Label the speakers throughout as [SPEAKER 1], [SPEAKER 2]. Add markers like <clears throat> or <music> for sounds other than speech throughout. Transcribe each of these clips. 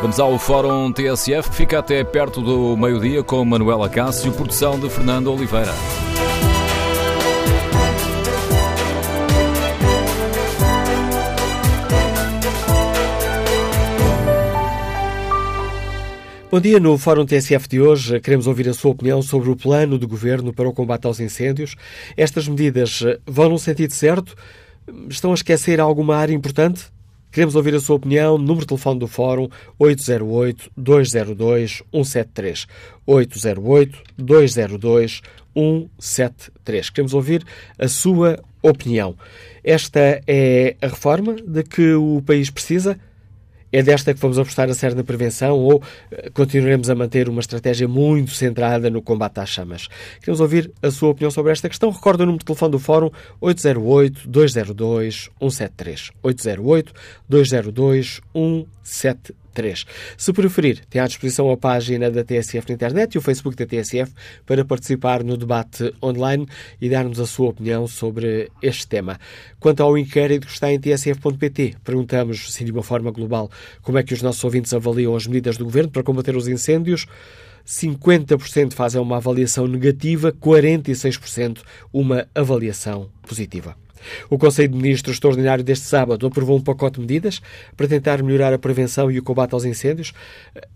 [SPEAKER 1] Vamos ao Fórum TSF, que fica até perto do meio-dia com Manuela Cássio, produção de Fernando Oliveira.
[SPEAKER 2] Bom dia. No Fórum TSF de hoje, queremos ouvir a sua opinião sobre o plano do Governo para o combate aos incêndios. Estas medidas vão no sentido certo? Estão a esquecer alguma área importante? Queremos ouvir a sua opinião. Número de telefone do Fórum 808-202-173. 808-202-173. Queremos ouvir a sua opinião. Esta é a reforma de que o país precisa? É desta que vamos apostar a sério na prevenção ou eh, continuaremos a manter uma estratégia muito centrada no combate às chamas? Queremos ouvir a sua opinião sobre esta questão. Recordo o número de telefone do Fórum 808-202-173. 808-202-173. 3. Se preferir, tem à disposição a página da TSF na internet e o Facebook da TSF para participar no debate online e dar-nos a sua opinião sobre este tema. Quanto ao inquérito que está em tsf.pt, perguntamos, sim, de uma forma global, como é que os nossos ouvintes avaliam as medidas do Governo para combater os incêndios. 50% fazem uma avaliação negativa, 46% uma avaliação positiva. O Conselho de Ministros Extraordinário deste sábado aprovou um pacote de medidas para tentar melhorar a prevenção e o combate aos incêndios.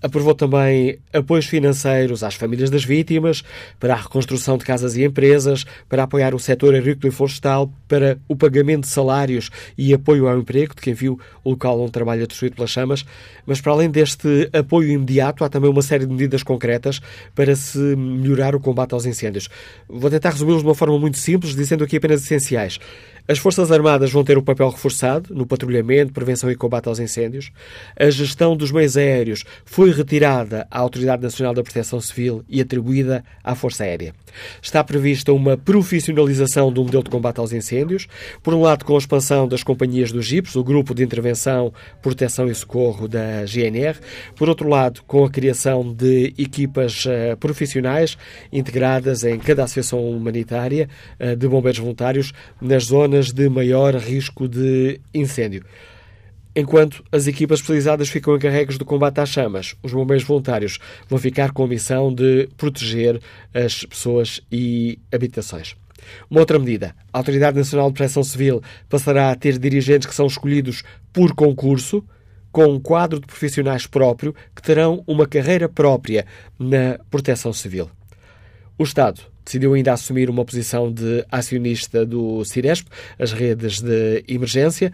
[SPEAKER 2] Aprovou também apoios financeiros às famílias das vítimas, para a reconstrução de casas e empresas, para apoiar o setor agrícola e florestal, para o pagamento de salários e apoio ao emprego de quem viu o local onde trabalha destruído pelas chamas. Mas para além deste apoio imediato, há também uma série de medidas concretas para se melhorar o combate aos incêndios. Vou tentar resumi-los de uma forma muito simples, dizendo aqui apenas essenciais. As Forças Armadas vão ter o um papel reforçado no patrulhamento, prevenção e combate aos incêndios. A gestão dos meios aéreos foi retirada à Autoridade Nacional da Proteção Civil e atribuída à Força Aérea. Está prevista uma profissionalização do modelo de combate aos incêndios, por um lado com a expansão das companhias do GIPS, o Grupo de Intervenção, Proteção e Socorro da GNR, por outro lado com a criação de equipas uh, profissionais integradas em cada associação humanitária uh, de bombeiros voluntários nas zonas de maior risco de incêndio. Enquanto as equipas especializadas ficam encarregues do combate às chamas, os bombeiros voluntários vão ficar com a missão de proteger as pessoas e habitações. Uma outra medida, a Autoridade Nacional de Proteção Civil passará a ter dirigentes que são escolhidos por concurso, com um quadro de profissionais próprio que terão uma carreira própria na proteção civil. O Estado decidiu ainda assumir uma posição de acionista do Ciresp, as redes de emergência.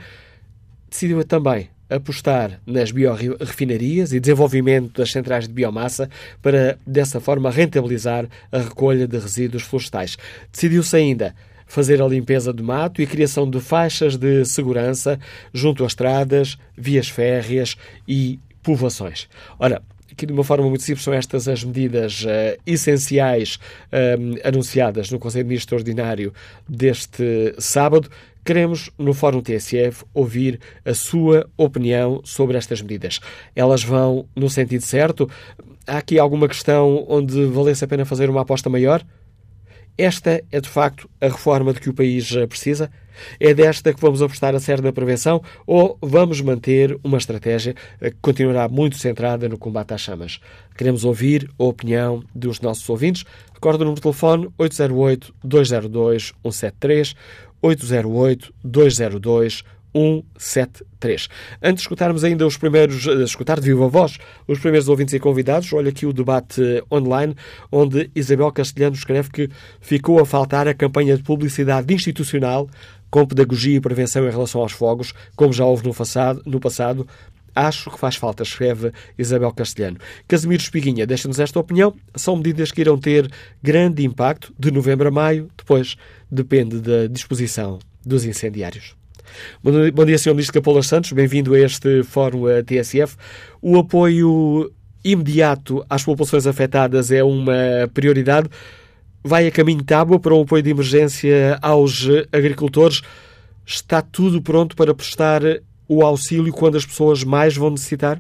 [SPEAKER 2] Decidiu também apostar nas biorrefinarias e desenvolvimento das centrais de biomassa para, dessa forma, rentabilizar a recolha de resíduos florestais. Decidiu-se ainda fazer a limpeza do mato e criação de faixas de segurança junto a estradas, vias férreas e povoações. Ora, que de uma forma muito simples são estas as medidas uh, essenciais uh, anunciadas no Conselho de Ministros Ordinário deste sábado. Queremos, no Fórum TSF, ouvir a sua opinião sobre estas medidas. Elas vão no sentido certo? Há aqui alguma questão onde valesse a pena fazer uma aposta maior? Esta é, de facto, a reforma de que o país precisa? É desta que vamos apostar a sério na prevenção ou vamos manter uma estratégia que continuará muito centrada no combate às chamas? Queremos ouvir a opinião dos nossos ouvintes. Recordo o número de telefone 808-202-173, 808-202-173. 173. Antes de escutarmos ainda os primeiros, eh, escutar de viva voz os primeiros ouvintes e convidados, olha aqui o debate eh, online, onde Isabel Castelhano escreve que ficou a faltar a campanha de publicidade institucional com pedagogia e prevenção em relação aos fogos, como já houve no passado, no passado Acho que faz falta, escreve Isabel Castelhano. Casimiro Espiguinha deixa-nos esta opinião. São medidas que irão ter grande impacto de novembro a maio, depois depende da disposição dos incendiários. Bom dia, Sr. Ministro Capolas Santos, bem-vindo a este Fórum TSF. O apoio imediato às populações afetadas é uma prioridade. Vai a caminho de tábua para um apoio de emergência aos agricultores. Está tudo pronto para prestar o auxílio quando as pessoas mais vão necessitar?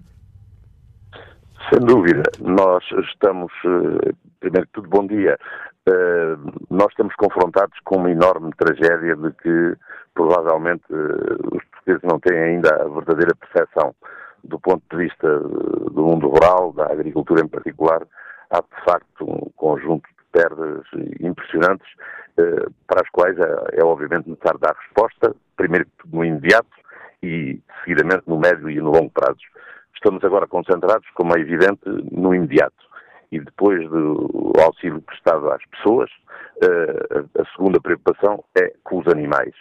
[SPEAKER 3] Sem dúvida. Nós estamos, eh, primeiro de tudo, bom dia. Eh, nós estamos confrontados com uma enorme tragédia de que provavelmente eh, os portugueses não têm ainda a verdadeira percepção do ponto de vista do mundo rural, da agricultura em particular, há de facto um conjunto de perdas impressionantes para as quais é, é obviamente necessário dar resposta, primeiro no imediato e seguidamente no médio e no longo prazo. Estamos agora concentrados, como é evidente, no imediato e depois do auxílio prestado às pessoas, eh, a segunda preocupação é com os animais.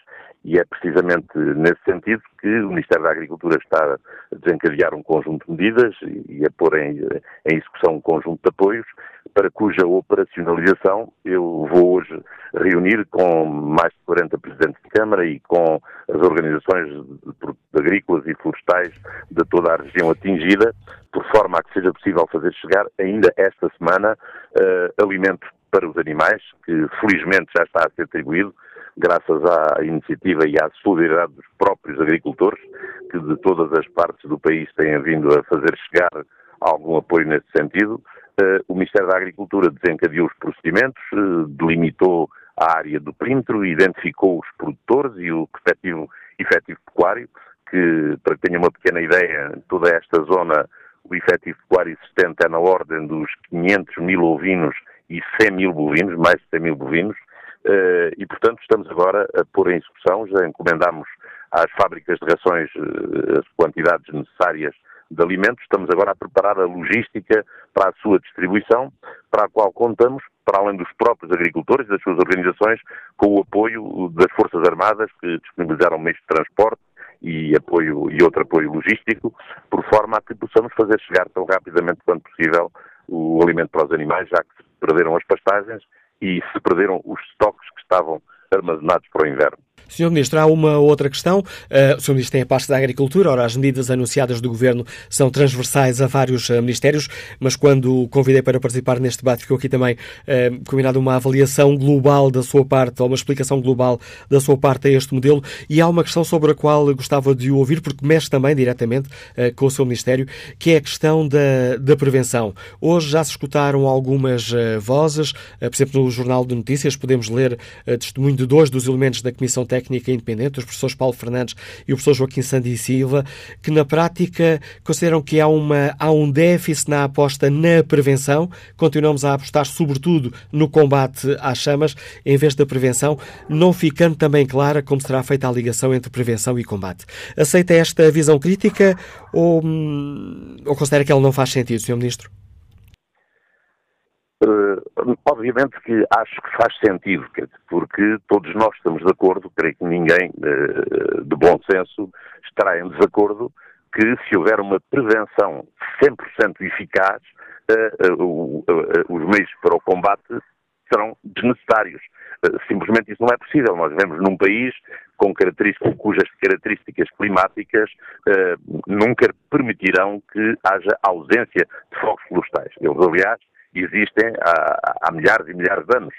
[SPEAKER 3] E é precisamente nesse sentido que o Ministério da Agricultura está a desencadear um conjunto de medidas e a pôr em, em execução um conjunto de apoios para cuja operacionalização eu vou hoje reunir com mais de 40 presidentes de Câmara e com as organizações agrícolas e florestais de toda a região atingida, por forma a que seja possível fazer chegar ainda esta semana uh, alimentos para os animais, que felizmente já está a ser atribuído, graças à iniciativa e à solidariedade dos próprios agricultores, que de todas as partes do país têm vindo a fazer chegar algum apoio nesse sentido. Uh, o Ministério da Agricultura desencadeou os procedimentos, uh, delimitou a área do perímetro, identificou os produtores e o efetivo, efetivo pecuário, que, para que tenham uma pequena ideia, toda esta zona, o efetivo pecuário existente é na ordem dos 500 mil ovinos e 100 mil bovinos, mais de 100 mil bovinos, e, portanto, estamos agora a pôr em execução, já encomendamos às fábricas de rações as quantidades necessárias de alimentos, estamos agora a preparar a logística para a sua distribuição, para a qual contamos, para além dos próprios agricultores e das suas organizações, com o apoio das Forças Armadas, que disponibilizaram meios de transporte e apoio e outro apoio logístico, por forma a que possamos fazer chegar tão rapidamente quanto possível o alimento para os animais, já que se perderam as pastagens e se perderam os estoques que estavam armazenados para o inverno.
[SPEAKER 2] Sr. Ministro, há uma outra questão. Uh, o Sr. Ministro tem a pasta da Agricultura. Ora, as medidas anunciadas do Governo são transversais a vários uh, ministérios, mas quando o convidei para participar neste debate, ficou aqui também uh, combinado uma avaliação global da sua parte, ou uma explicação global da sua parte a este modelo. E há uma questão sobre a qual gostava de o ouvir, porque mexe também diretamente uh, com o seu Ministério, que é a questão da, da prevenção. Hoje já se escutaram algumas vozes, por exemplo, no Jornal de Notícias podemos ler testemunho de dois dos elementos da Comissão Técnica técnica independente, os professores Paulo Fernandes e o professor Joaquim Sandi Silva, que na prática consideram que há, uma, há um déficit na aposta na prevenção. Continuamos a apostar sobretudo no combate às chamas, em vez da prevenção, não ficando também clara como será feita a ligação entre prevenção e combate. Aceita esta visão crítica ou, hum, ou considera que ela não faz sentido, Sr. Ministro?
[SPEAKER 3] Uh, obviamente que acho que faz sentido, porque todos nós estamos de acordo, creio que ninguém uh, de bom senso estará em desacordo que se houver uma prevenção 100% eficaz, uh, os meios para o combate serão desnecessários. simplesmente isso não é possível. Nós vivemos num país com características, cujas características climáticas nunca permitirão que haja ausência de fogos florestais. Eles, aliás, existem há, há milhares e milhares de anos.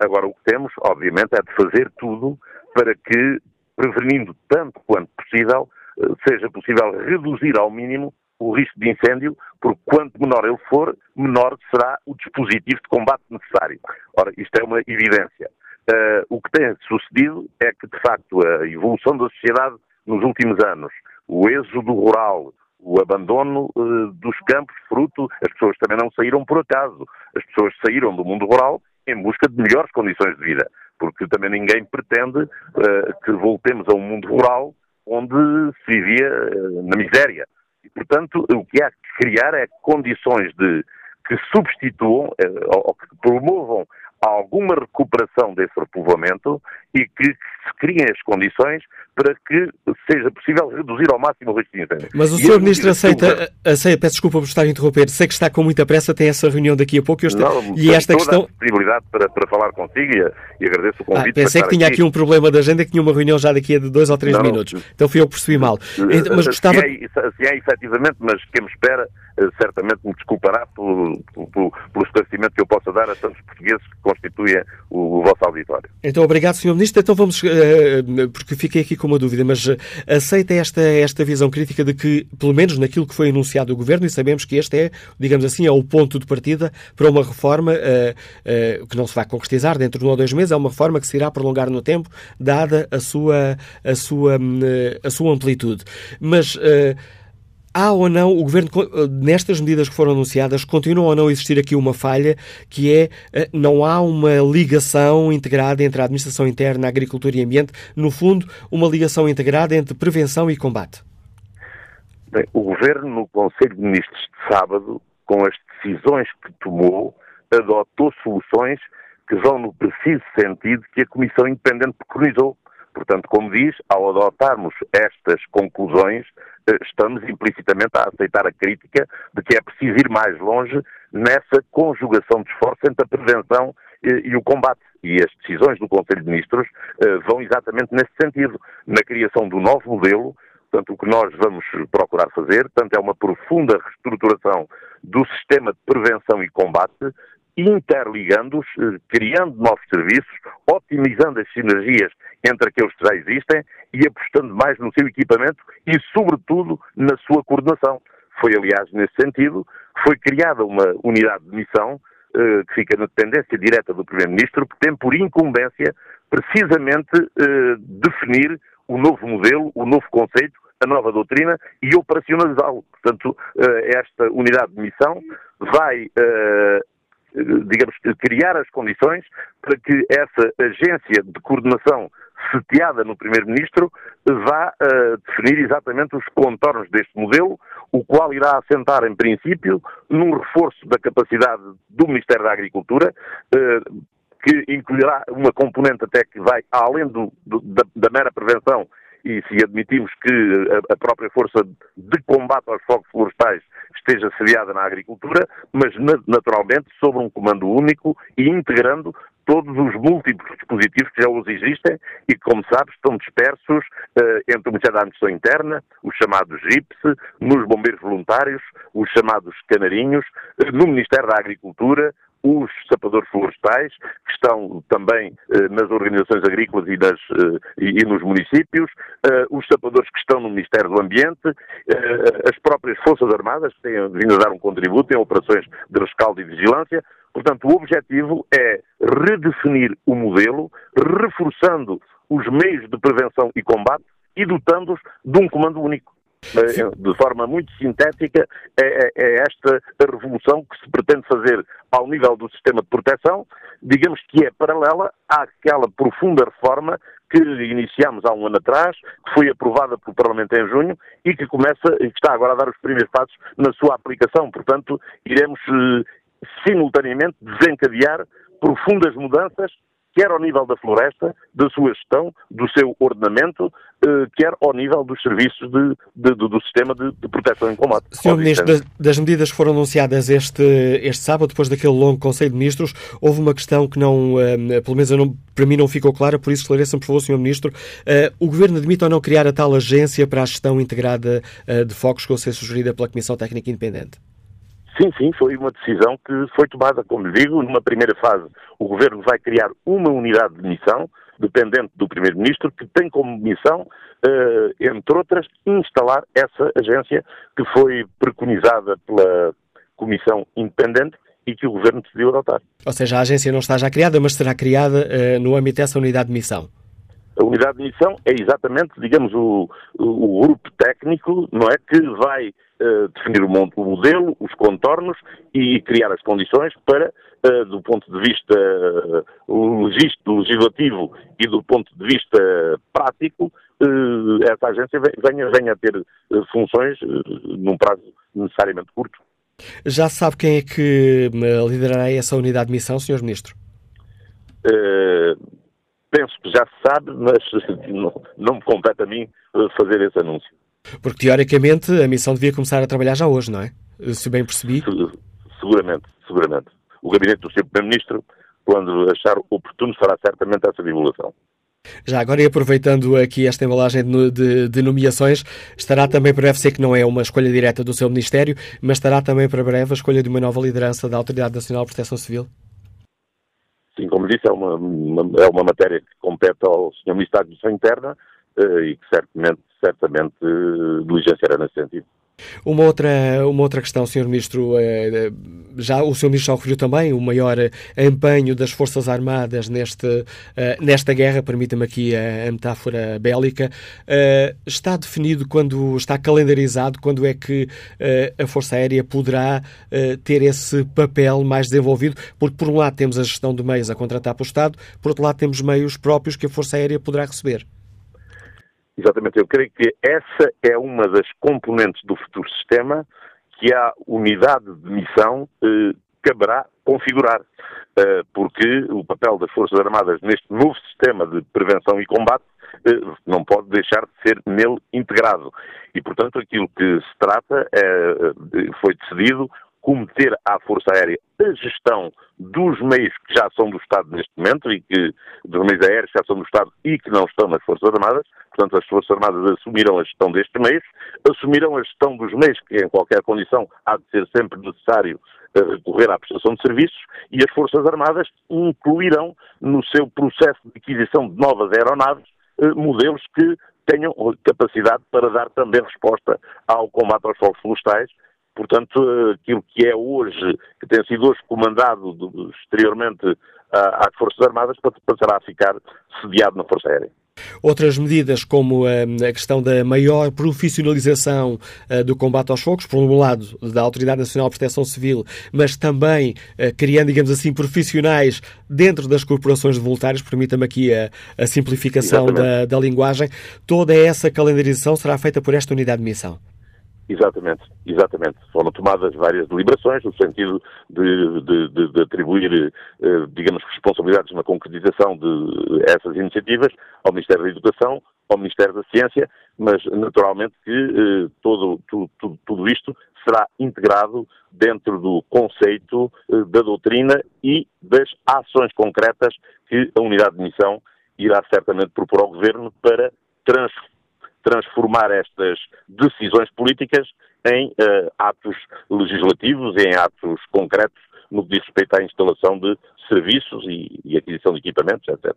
[SPEAKER 3] Agora, o que temos, obviamente, é de fazer tudo para que, prevenindo tanto quanto possível, eh, seja possível reduzir ao mínimo o risco de incêndio, porque quanto menor ele for, menor será o dispositivo de combate necessário. Ora, isto é uma evidência. Uh, o que tem sucedido é que, de facto, a evolução da sociedade nos últimos anos, o êxodo rural, o abandono uh, dos campos, fruto, as pessoas também não saíram por acaso, as pessoas saíram do mundo rural em busca de melhores condições de vida, porque também ninguém pretende uh, que voltemos a um mundo rural onde se vivia uh, na miséria. E, portanto, o que há que criar é condições de que substituam ou que promovam alguma recuperação desse repovoamento e que se criem as condições para que seja possível reduzir ao máximo o risco de incêndio.
[SPEAKER 2] Mas o Sr. Ministro aceita, aceita, peço desculpa por estar a interromper, sei que está com muita pressa, tem essa reunião daqui a pouco
[SPEAKER 3] eu estou, Não, e esta toda questão... a disponibilidade para, para falar consigo e, e agradeço o convite. Ah,
[SPEAKER 2] pensei que tinha aqui. aqui. um problema de agenda, que tinha uma reunião já daqui a dois ou três não, minutos. Então fui eu que percebi mal.
[SPEAKER 3] Eh, mas gostava... Se é, se é efetivamente, mas quem me espera eh, certamente me desculpará pelo, pelo, pelo esclarecimento que eu possa dar a tantos portugueses que constituem o, o vosso auditório.
[SPEAKER 2] Então, obrigado, Sr. Ministro. Então vamos, eh, porque fiquei aqui com uma dúvida, mas eh, aceita esta, esta visão crítica de que, pelo menos naquilo que foi anunciado do Governo, e sabemos que este é, digamos assim, é o ponto de partida para uma reforma uh, uh, que não se vai concretizar dentro de um ou dois meses, é uma reforma que se irá prolongar no tempo, dada a sua, a sua, a sua amplitude. Mas há ou não, o Governo, nestas medidas que foram anunciadas, continua ou não a existir aqui uma falha, que é, não há uma ligação integrada entre a Administração Interna, a Agricultura e Ambiente, no fundo, uma ligação integrada entre prevenção e combate?
[SPEAKER 3] Bem, o Governo, no Conselho de Ministros de sábado, com as decisões que tomou, adotou soluções que vão no preciso sentido que a Comissão Independente preconizou. Portanto, como diz, ao adotarmos estas conclusões, eh, estamos implicitamente a aceitar a crítica de que é preciso ir mais longe nessa conjugação de esforço entre a prevenção eh, e o combate. E as decisões do Conselho de Ministros eh, vão exatamente nesse sentido, na criação do novo modelo. Portanto, o que nós vamos procurar fazer, portanto, é uma profunda reestruturação do sistema de prevenção e combate, interligando-os, criando novos serviços, otimizando as sinergias entre aqueles que já existem e apostando mais no seu equipamento e, sobretudo, na sua coordenação. Foi, aliás, nesse sentido foi criada uma unidade de missão eh, que fica na dependência direta do Primeiro-Ministro, que tem por incumbência precisamente eh, definir o novo modelo, o novo conceito, a nova doutrina e operacionalizá-lo. Portanto, eh, esta unidade de missão vai digamos, criar as condições para que essa agência de coordenação seteada no Primeiro-Ministro vá uh, definir exatamente os contornos deste modelo, o qual irá assentar, em princípio, num reforço da capacidade do Ministério da Agricultura, uh, que incluirá uma componente até que vai além do, do, da, da mera prevenção e se admitimos que a, própria força de combate aos fogos florestais esteja sediada na agricultura, mas naturalmente sobre um comando único e integrando todos os múltiplos dispositivos que já os existem e que, como sabes, estão dispersos uh, entre o Ministério da Administração Interna, os chamados GIPS, nos bombeiros voluntários, os chamados canarinhos, uh, no Ministério da Agricultura, os sapadores florestais, que estão também eh, nas organizações agrícolas e, eh, e, e, nos municípios, eh, os sapadores que estão no Ministério do Ambiente, as próprias Forças Armadas, que têm vindo a dar um contributo em operações de rescaldo e vigilância. Portanto, o objetivo é redefinir o modelo, reforçando os meios de prevenção e combate e dotando-os de um comando único. De forma muito sintética, é, é, é, esta revolução que se pretende fazer ao nível do sistema de proteção, digamos que é paralela àquela profunda reforma que iniciamos há um ano atrás, que foi aprovada pelo Parlamento em junho e que começa e que está agora a dar os primeiros passos na sua aplicação. Portanto, iremos eh, simultaneamente desencadear profundas mudanças quer ao nível da floresta, da sua gestão, do seu ordenamento, eh, quer ao nível dos serviços de, de, do sistema de, de, proteção em combate.
[SPEAKER 2] Senhor Ministro, das, das, medidas que foram anunciadas este, este sábado, depois daquele longo Conselho de Ministros, houve uma questão que não, eh, pelo menos não, para mim não ficou clara, por isso esclareça-me, por favor, Senhor Ministro. Eh, o Governo admite ou não criar a tal agência para a gestão integrada de focos que vai ser sugerida pela Comissão Técnica Independente?
[SPEAKER 3] Sim, sim, foi uma decisão que foi tomada, como digo, numa primeira fase o Governo vai criar uma unidade de missão, dependente do Primeiro-Ministro, que tem como missão, uh, entre outras, instalar essa agência que foi preconizada pela Comissão Independente e que o Governo decidiu adotar.
[SPEAKER 2] Ou seja, a agência não está já criada, mas será criada uh, no âmbito dessa unidade de missão.
[SPEAKER 3] A unidade de missão é exatamente, digamos, o, o, grupo técnico, não é, que vai uh, definir o, o, modelo, os contornos e criar as condições para, uh, do ponto de vista uh, legislativo e do ponto de vista prático, essa agência venha, venha a ter funções num prazo necessariamente curto.
[SPEAKER 2] Já sabe quem é que liderará essa unidade de missão, Sr. Ministro?
[SPEAKER 3] Penso que já se sabe, mas não, não me compete a mim fazer esse anúncio.
[SPEAKER 2] Porque, teoricamente, a missão devia começar a trabalhar já hoje, não é? Se bem percebi.
[SPEAKER 3] Seguramente, seguramente. O gabinete do Sr. Primeiro-Ministro, quando achar oportuno, fará certamente essa divulgação.
[SPEAKER 2] Já agora, e aproveitando aqui esta embalagem de, de, de, nomeações, estará também para breve, sei que não é uma escolha direta do seu Ministério, mas estará também para breve a escolha de uma nova liderança da Autoridade Nacional de Proteção Civil?
[SPEAKER 3] Sim, como disse, é uma, uma é uma matéria que compete ao Sr. Ministro da Administração Interna uh, e que certamente certamente diligenciará nesse sentido.
[SPEAKER 2] Uma outra, uma outra questão, Sr. Ministro, eh, já o Sr. Ministro já referiu também o maior empenho das Forças Armadas neste, nesta guerra, permita-me aqui a, a, metáfora bélica. está definido quando, está calendarizado, quando é que a Força Aérea poderá ter esse papel mais desenvolvido? Porque, por um lado, temos a gestão de meios a contratar para o Estado, por outro lado, temos meios próprios que a Força Aérea poderá receber.
[SPEAKER 3] Exatamente, eu creio que essa é uma das componentes do futuro sistema que a unidade de missão eh, caberá configurar, eh, porque o papel das Forças Armadas neste novo sistema de prevenção e combate eh, não pode deixar de ser nele integrado. E, portanto, aquilo que se trata é, eh, foi decidido cometer à Força Aérea a gestão dos meios que já são do Estado neste momento e que dos meios aéreos que já são do Estado e que não estão nas Forças Armadas. Portanto, as Forças Armadas assumiram a gestão destes meios, assumiram a gestão dos meios que, em qualquer condição, há de ser sempre necessário eh, recorrer à prestação de serviços e as Forças Armadas incluirão no seu processo de aquisição de novas aeronaves eh, modelos que tenham capacidade para dar também resposta ao combate aos fogos florestais Portanto, aquilo que é hoje, que tem sido hoje comandado exteriormente às Forças Armadas, passará a ficar sediado na Força Aérea.
[SPEAKER 2] Outras medidas, como eh, a questão da maior profissionalização eh, do combate aos fogos, por um lado, da Autoridade Nacional de Proteção Civil, mas também eh, criando, digamos assim, profissionais dentro das corporações de voluntários, permita-me aqui a, a simplificação da, da linguagem, toda essa calendarização será feita por esta unidade de missão.
[SPEAKER 3] Exatamente, exatamente. Foram tomadas várias deliberações no sentido de, de, de, de atribuir, eh, digamos, responsabilidades na concretização de essas iniciativas ao Ministério da Educação, ao Ministério da Ciência, mas naturalmente que eh, todo, tudo, tudo isto será integrado dentro do conceito eh, da doutrina e das ações concretas que a unidade de missão irá certamente propor ao Governo para transformar transformar estas decisões políticas em uh, atos legislativos, em atos concretos no que diz respeito à instalação de serviços e, e, aquisição de equipamentos, etc.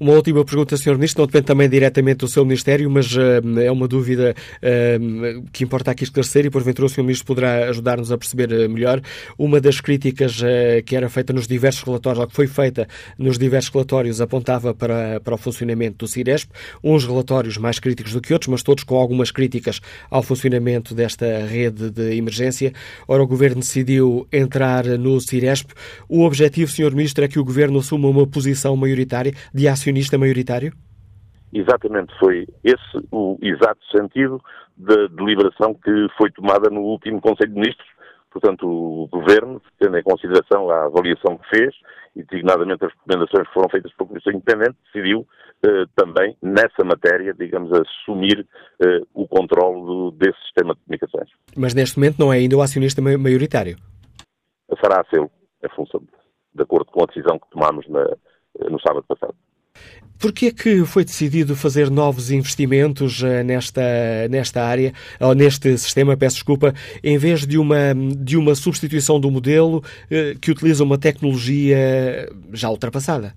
[SPEAKER 2] Uma última pergunta, Sr. Ministro, não depende também diretamente do seu Ministério, mas uh, é uma dúvida uh, que importa aqui esclarecer e porventura o Sr. Ministro poderá ajudar-nos a perceber uh, melhor. Uma das críticas que era feita nos diversos relatórios, ou que foi feita nos diversos relatórios, apontava para, para o funcionamento do CIRESP, uns relatórios mais críticos do que outros, mas todos com algumas críticas ao funcionamento desta rede de emergência. Ora, o Governo decidiu entrar no CIRESP. O objetivo, Sr. Ministro, é que o Governo assuma uma posição maioritária de acionista maioritário?
[SPEAKER 3] Exatamente, foi esse o exato sentido da deliberação que foi tomada no último Conselho de Ministros. Portanto, o Governo, tendo em consideração a avaliação que fez e designadamente as recomendações que foram feitas pela Comissão Independente, decidiu eh, também, nessa matéria, digamos, assumir eh, o controle desse sistema de comunicações.
[SPEAKER 2] Mas neste momento não é ainda o acionista maioritário?
[SPEAKER 3] Fará a ser a função, de acordo com a decisão que tomámos na, no sábado passado.
[SPEAKER 2] Porquê é que foi decidido fazer novos investimentos eh, nesta, nesta área, ou neste sistema, peço desculpa, em vez de uma, de uma substituição do modelo eh, que utiliza uma tecnologia já ultrapassada?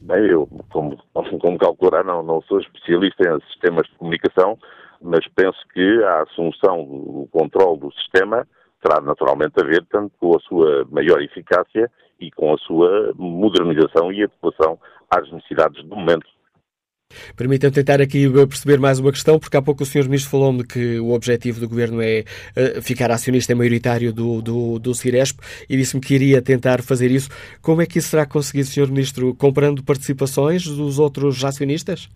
[SPEAKER 3] Bem, eu, como, como calcular, não, não sou especialista em sistemas de comunicação, mas penso que a assunção do controle do sistema terá naturalmente a ver tanto com a sua maior eficácia e com a sua modernização e adequação às necessidades do momento.
[SPEAKER 2] Permitam-me tentar aqui perceber mais uma questão, porque há pouco o Sr. Ministro falou-me que o objetivo do Governo é uh, ficar acionista maioritário do, do, do Ciresp e disse-me que iria tentar fazer isso. Como é que isso será conseguido, Sr. Ministro? Comprando participações dos outros acionistas?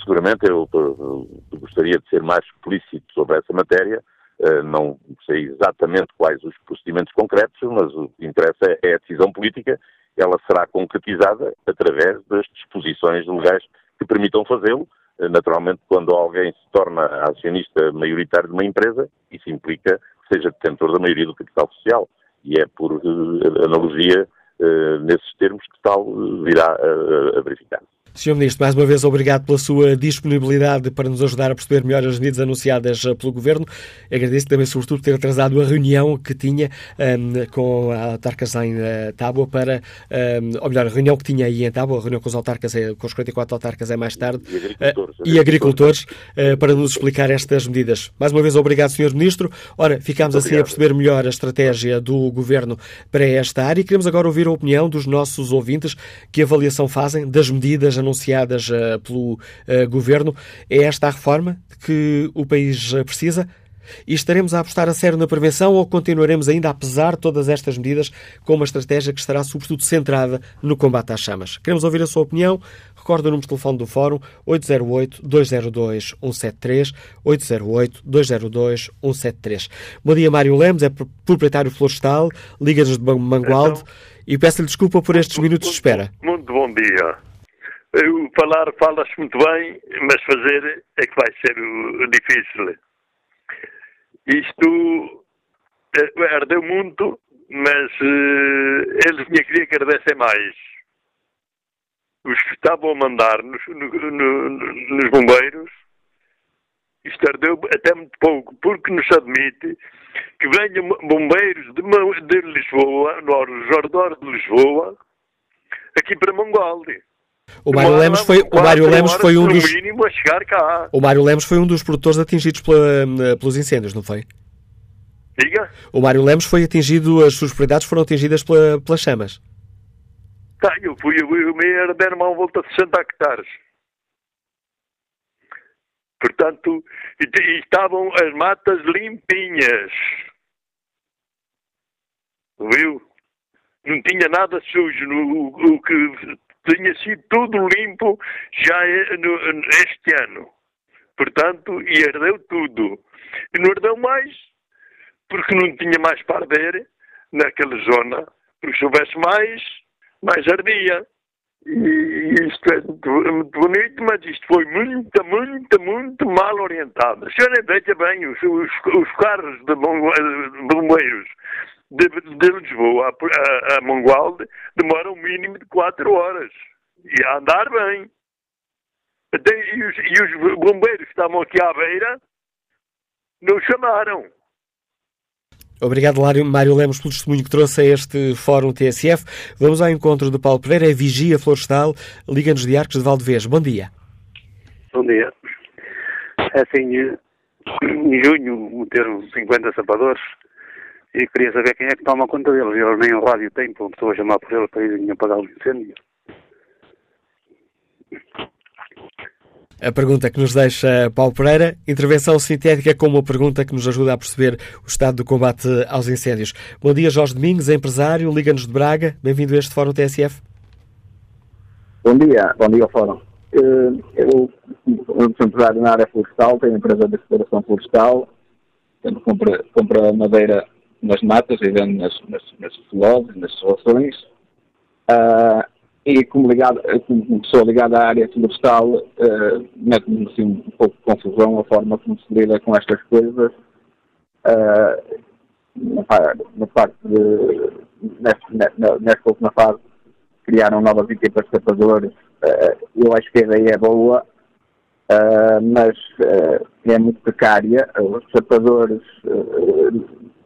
[SPEAKER 3] Seguramente eu, eu gostaria de ser mais explícito sobre essa matéria, eh, não sei exatamente quais os procedimentos concretos, mas o que interessa é a decisão política. Ela será concretizada através das disposições legais que permitam fazê-lo. Eh, naturalmente, quando alguém se torna acionista maioritário de uma empresa, isso implica que seja detentor da maioria do capital social. E é por uh, analogia nesses termos que tal virá a verificar.
[SPEAKER 2] Sr. Ministro, mais uma vez obrigado pela sua disponibilidade para nos ajudar a perceber melhor as medidas anunciadas eh, pelo Governo. Agradeço também, sobretudo, ter atrasado a reunião que tinha um, ehm, com a autarcas em uh, Tábua para, um, ehm, ou melhor, a reunião que tinha aí em Tábua, a reunião com os autarcas, é, com os 44 autarcas é mais tarde,
[SPEAKER 3] e agricultores, uh,
[SPEAKER 2] e agricultores uh, para nos explicar estas medidas. Mais uma vez, obrigado, Sr. Ministro. Ora, ficámos assim a perceber melhor a estratégia do Governo para esta área e queremos agora ouvir a opinião dos nossos ouvintes, que avaliação fazem das medidas anunciadas uh, pelo uh, Governo. É esta a reforma que o país eh, precisa? E estaremos a apostar a sério na prevenção ou continuaremos ainda, apesar de todas estas medidas, com uma estratégia que estará sobretudo centrada no combate às chamas? Queremos ouvir a sua opinião. Recordo o número de telefone do Fórum 808-202-173, 808-202-173. Bom dia, Mário Lemos, é proprietário florestal, Ligas de Mangualde, então, e peço-lhe desculpa por estes minutos de espera.
[SPEAKER 4] Muito bom dia. Eu falar, falas muito bem, mas fazer é que vai ser difícil. Isto eh, ardeu muito, mas uh, eles me queriam que ardessem mais. Os que estavam a mandar nos, no, no, nos bombeiros, isto ardeu até muito pouco, porque nos admite que venham bombeiros de, de Lisboa, nos arredores de Lisboa, aqui para Mongolia.
[SPEAKER 2] O Mário Lemos foi, o Mário Lemos foi um dos
[SPEAKER 4] O
[SPEAKER 2] Mário Lemos foi um dos produtores atingidos pela, pelos incêndios, não foi?
[SPEAKER 4] Diga?
[SPEAKER 2] O Mário Lemos foi atingido, as suas propriedades foram atingidas pela, pelas chamas.
[SPEAKER 4] Tá, eu fui, eu, eu me deram uma volta de 60 hectares. Portanto, e, e estavam as matas limpinhas. Viu? Não tinha nada sujo. No, o, o que tinha sido tudo limpo já no, este ano. Portanto, e herdeu tudo. E não herdeu mais, porque não tinha mais para arder naquela zona. Porque se houvesse mais, mais ardia. E isto é muito, bonito, mas isto foi muito, muito, muito mal orientado. A senhora veja bem, os, os, os carros de bombeiros de, de Lisboa a, a, a Mangualde demora um mínimo de 4 horas. E a andar bem. E os, e os bombeiros que estavam aqui à beira não chamaram.
[SPEAKER 2] Obrigado, Mário Lemos, pelo testemunho que trouxe a este Fórum TSF. Vamos ao encontro de Paulo Pereira, é Vigia Florestal, Liga-nos de Arcos de Valdevez. Bom dia.
[SPEAKER 5] Bom dia. É assim, em junho meteram 50 sapadores e queria saber quem é que toma conta deles. Eles nem o rádio têm, para uma pessoa chamar por eles para irem apagar os incêndios.
[SPEAKER 2] A pergunta que nos deixa Paulo Pereira, intervenção sintética como uma pergunta que nos ajuda a perceber o estado do combate aos incêndios. Bom dia, Jorge Domingos, empresário, Liga-nos de Braga. Bem-vindo a este Fórum TSF.
[SPEAKER 6] Bom dia, bom dia ao Fórum. Eh, eu sou empresário na área florestal, tenho empresa de exploração florestal, compra, compra madeira nas matas e vendo nas, nas, nas nas relações. Uh, e como, ligado, como pessoa ligada à área florestal, uh, mete-me assim, um pouco de confusão a forma como se lida com estas coisas. Uh, na, parte de, nesta, última fase, criaram novas equipas de sapadores. Uh, eu acho que a ideia é boa, mas é muito precária. Os sapadores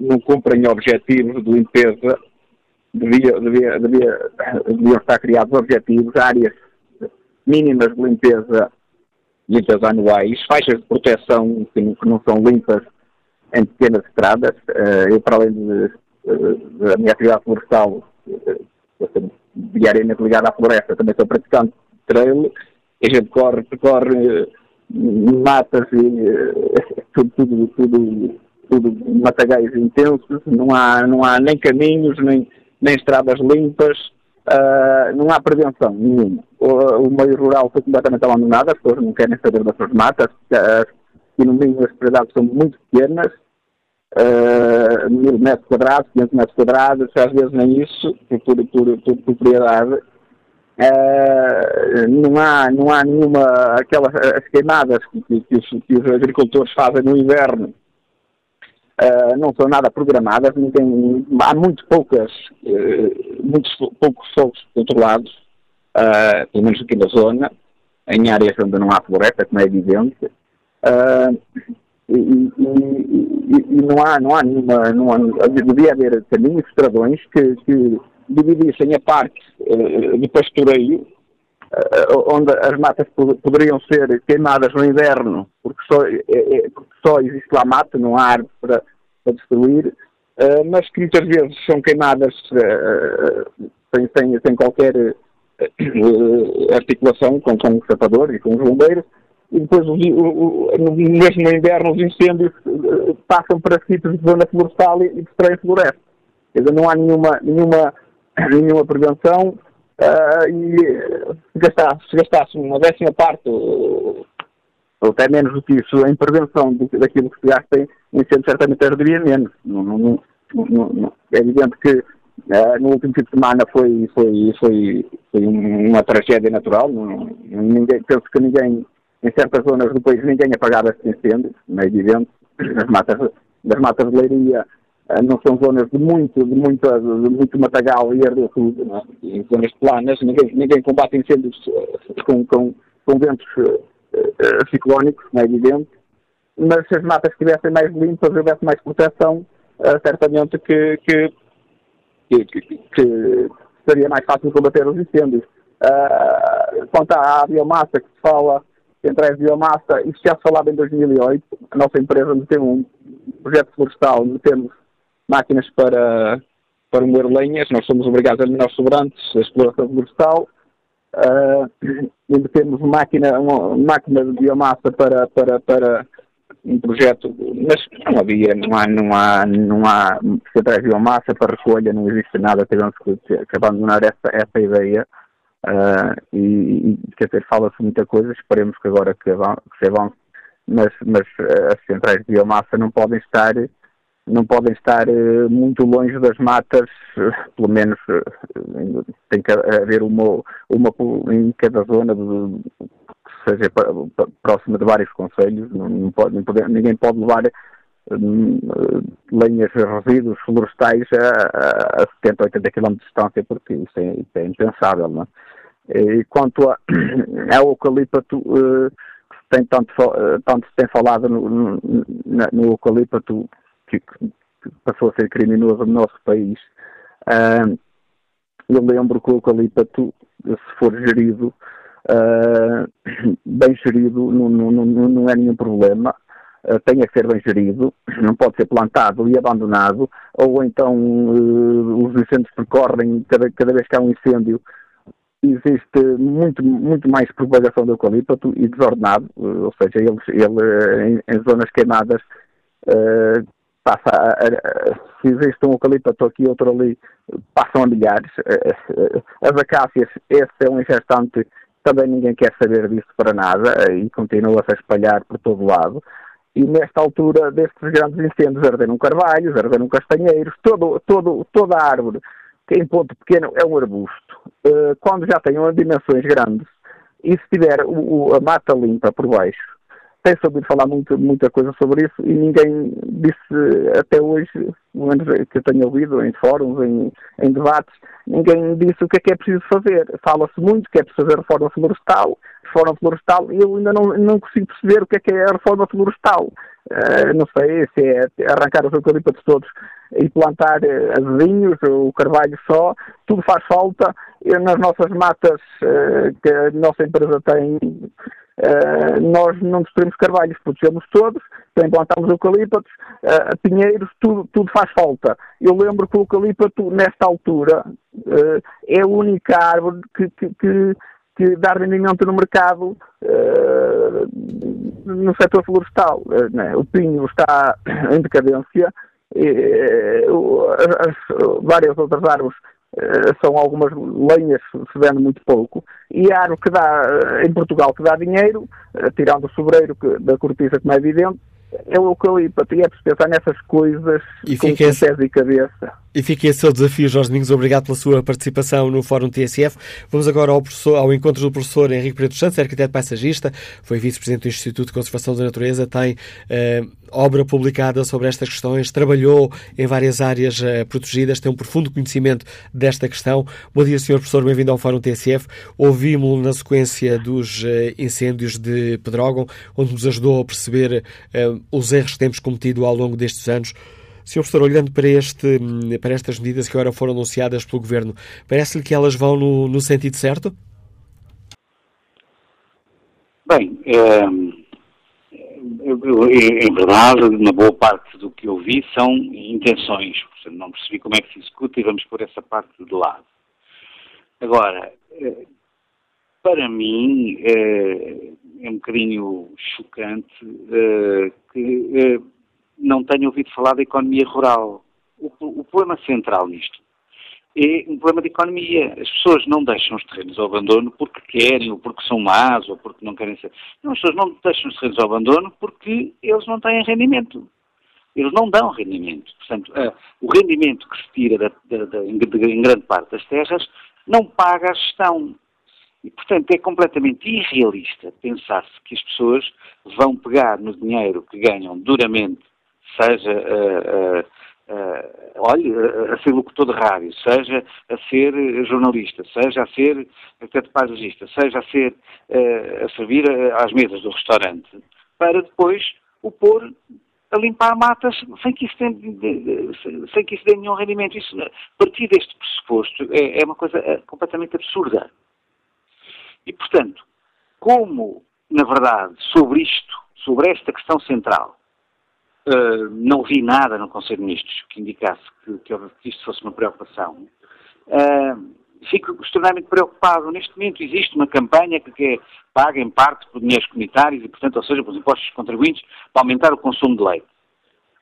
[SPEAKER 6] não cumprem objetivos de limpeza, devia, devia, devia, deviam estar criados objetivos, áreas mínimas de limpeza, limpeza anuais, faixas de proteção que não, que não são limpas em pequenas estradas. eu, para além de, da minha atividade florestal, diariamente ligada à floresta, também sou praticante de trail, a gente corre, corre matas e <laughs> tudo, tudo, tudo tudo matagais intensos, não há, não há nem caminhos, nem, nem estradas limpas, uh, não há prevenção nenhuma. O, o, meio rural foi completamente abandonado, as pessoas não querem saber das suas matas, uh, e no mínimo as propriedades são muito pequenas, uh, mil metros quadrados, 500 metros quadrados, às vezes nem isso, por, por, por, propriedade. Uh, não há não há nenhuma aquelas as queimadas que, que, os, que os agricultores fazem no inverno Uh, não são nada programadas, tem, há muito poucas, uh, muitos poucos fogos controlados, uh, pelo menos aqui na zona, em áreas onde não há floresta, como é evidente. Uh, e, e, e, não há, não há nenhuma, não há, devia haver caminhos, estradões que, que dividissem a parte uh, de pastoreio, uh, onde as matas poderiam ser queimadas no inverno, porque só, é, só existe lá mata, não há árvore para, para destruir, uh, mas que muitas vezes são queimadas sem, sem, sem qualquer <coughs> articulação com, com o sapador e com os bombeiros, e depois o, o, no mesmo inverno os incêndios passam para sítios de zona florestal e, e destroem floresta. Quer dizer, não há nenhuma, nenhuma, <coughs> nenhuma prevenção uh, e se gastasse, se gastasse uma décima parte ou até menos do que isso em prevenção do, daquilo que se gasta em incêndio, certamente arderia menos. Não, não, não, é evidente que uh, no último fim de semana foi, foi, foi, foi uma tragédia natural. ninguém, penso que ninguém em certas zonas do país ninguém apagava esses incêndios, não é evidente. As matas, das matas de leiria eh, não são zonas de muito, de muito, de muito matagal e ardeu tudo, não é? zonas planas, ninguém, ninguém combate incêndios eh, com, com, com ventos uh, ciclónicos, não é evidente, mas se as matas estivessem mais limpas, houvesse mais proteção, uh, certamente que, que, que, que, seria mais fácil combater os incêndios. Uh, quanto à biomassa que se fala, centrais de biomassa, isso já se falava em 2008. A nossa empresa meteu um projeto florestal, metemos máquinas para, para moer lenhas, nós somos obrigados a eliminar sobrantes, a exploração florestal, uh, metemos máquina, uma máquina de biomassa para, para, para um projeto, mas não havia, não há, não há, não há centrais de biomassa para recolha, não existe nada, tivemos que, que abandonar essa, essa ideia. Uh, e, e, quer dizer, fala-se muita coisa, esperemos que agora que, que se avance, mas, mas uh, as centrais de biomassa não podem estar não podem estar uh, muito longe das matas, pelo menos tem que haver uma, uma em cada zona de, que seja próxima de vários conselhos, não, pode, não pode, ninguém pode levar lenhas resíduos florestais a, a 70, 80 km de distância, porque isso é, isso é impensável, não é? E quanto <coughs> ao eucalipto, tem tanto, tanto se tem falado no, no, no eucalipto, que, que, passou a ser criminoso no nosso país, uh, eu lembro que o eucalipto, se for gerido, <coughs> bem gerido, não, não, não, não é nenhum problema. Uh, tenha que ser bem gerido, <coughs> não pode ser plantado e abandonado, ou então uh, os incêndios percorrem, cada, cada vez que há um incêndio, existe muito, muito mais propagação do eucalipto e desordenado, ou seja, ele, ele eh, em, em zonas queimadas uh, passa a, a, se existe um eucalipto aqui outro ali, passam a milhares. As acácias, esse é um infestante, também ninguém quer saber disso para nada e continua-se a espalhar por todo lado. E nesta altura destes grandes incêndios arderam carvalhos, arderam castanheiros, todo, todo, toda a árvore que em ponto pequeno é um arbusto, uh, quando já tem dimensões grandes e se tiver a mata limpa por baixo, tem-se ouvido falar muito, muita coisa sobre isso e ninguém disse até hoje, pelo menos que eu tenho ouvido em fóruns, em, em debates, ninguém disse o que é que é preciso fazer. Fala-se muito que é preciso fazer reforma florestal, reforma florestal, e eu ainda não, não consigo perceber o que é que é a reforma florestal. Uh, não sei se é arrancar os eucaliptos todos e plantar uh, azevinhos, o carvalho só, tudo faz falta. E nas nossas matas uh, que a nossa empresa tem, uh, nós não destruímos carvalhos, protegemos todos, também plantamos eucaliptos, pinheiros, tudo, tudo faz falta. Eu lembro que o eucalipto, nesta altura, é a única árvore que, que, que que dá rendimento no mercado uh, no setor florestal. Uh, né? O pinho está em decadência, e, uh, as, várias outras árvores são algumas lenhas se vende muito pouco, e a árvore que dá, em Portugal, que dá dinheiro, tirando o sobreiro que, da cortiça, como é evidente, é o eucalipto e é preciso pensar nessas coisas
[SPEAKER 2] e
[SPEAKER 6] com
[SPEAKER 2] esse,
[SPEAKER 6] pés e cabeça.
[SPEAKER 2] E fica esse seu desafio, Jorge Domingos. Obrigado pela sua participação no Fórum TSF. Vamos agora ao, ao encontro do professor Henrique Preto Santos, arquiteto paisagista, foi vice-presidente do Instituto de Conservação da Natureza, tem uh, obra publicada sobre estas questões, trabalhou em várias áreas uh, protegidas, tem um profundo conhecimento desta questão. Bom dia, Sr. Professor, bem-vindo ao Fórum TSF. Ouvimos-lo na sequência dos uh, incêndios de Pedrógão, onde nos ajudou a perceber os erros que temos cometido ao longo destes anos. Sr. Professor, olhando para, este, para estas medidas que agora foram anunciadas pelo Governo, parece-lhe que elas vão no, no sentido certo?
[SPEAKER 7] Bem, é em verdade, uma boa parte do que eu vi são intenções. Portanto, não percebi como é que se executa e vamos pôr essa parte de lado. Agora, eh, para mim, eh, é um bocadinho chocante eh, que não tenha ouvido falar da economia rural. O, o problema central nisto é um problema de economia. As pessoas não deixam os terrenos ao abandono porque querem, ou porque são más, ou porque não querem ser. Não, as pessoas não deixam os terrenos ao abandono porque eles não têm rendimento. Eles não dão rendimento. Portanto, o rendimento que se tira da, da, da, em, em grande parte das terras não paga a gestão. E, portanto, é completamente irrealista pensar-se que as pessoas vão pegar no dinheiro que ganham duramente, seja uh, uh, uh, olhe, a, ser locutor de rádio, seja a ser jornalista, seja a ser arquiteto paisagista, seja a ser uh, a servir a, às mesas do restaurante, para depois o pôr a limpar matas sem que isso tenha, sem que isso dê nenhum rendimento. Isso, partir deste pressuposto, é, é uma coisa eh, completamente absurda. E, portanto, como, na verdade, sobre isto, sobre esta questão central, Uh, não vi nada no Conselho de Ministros que indicasse que, que isto fosse uma preocupação. Uh, fico extremamente preocupado. Neste momento existe uma campanha que, que é paga em parte por dinheiros comunitários e, portanto, ou seja, pelos impostos dos contribuintes, para aumentar o consumo de leite.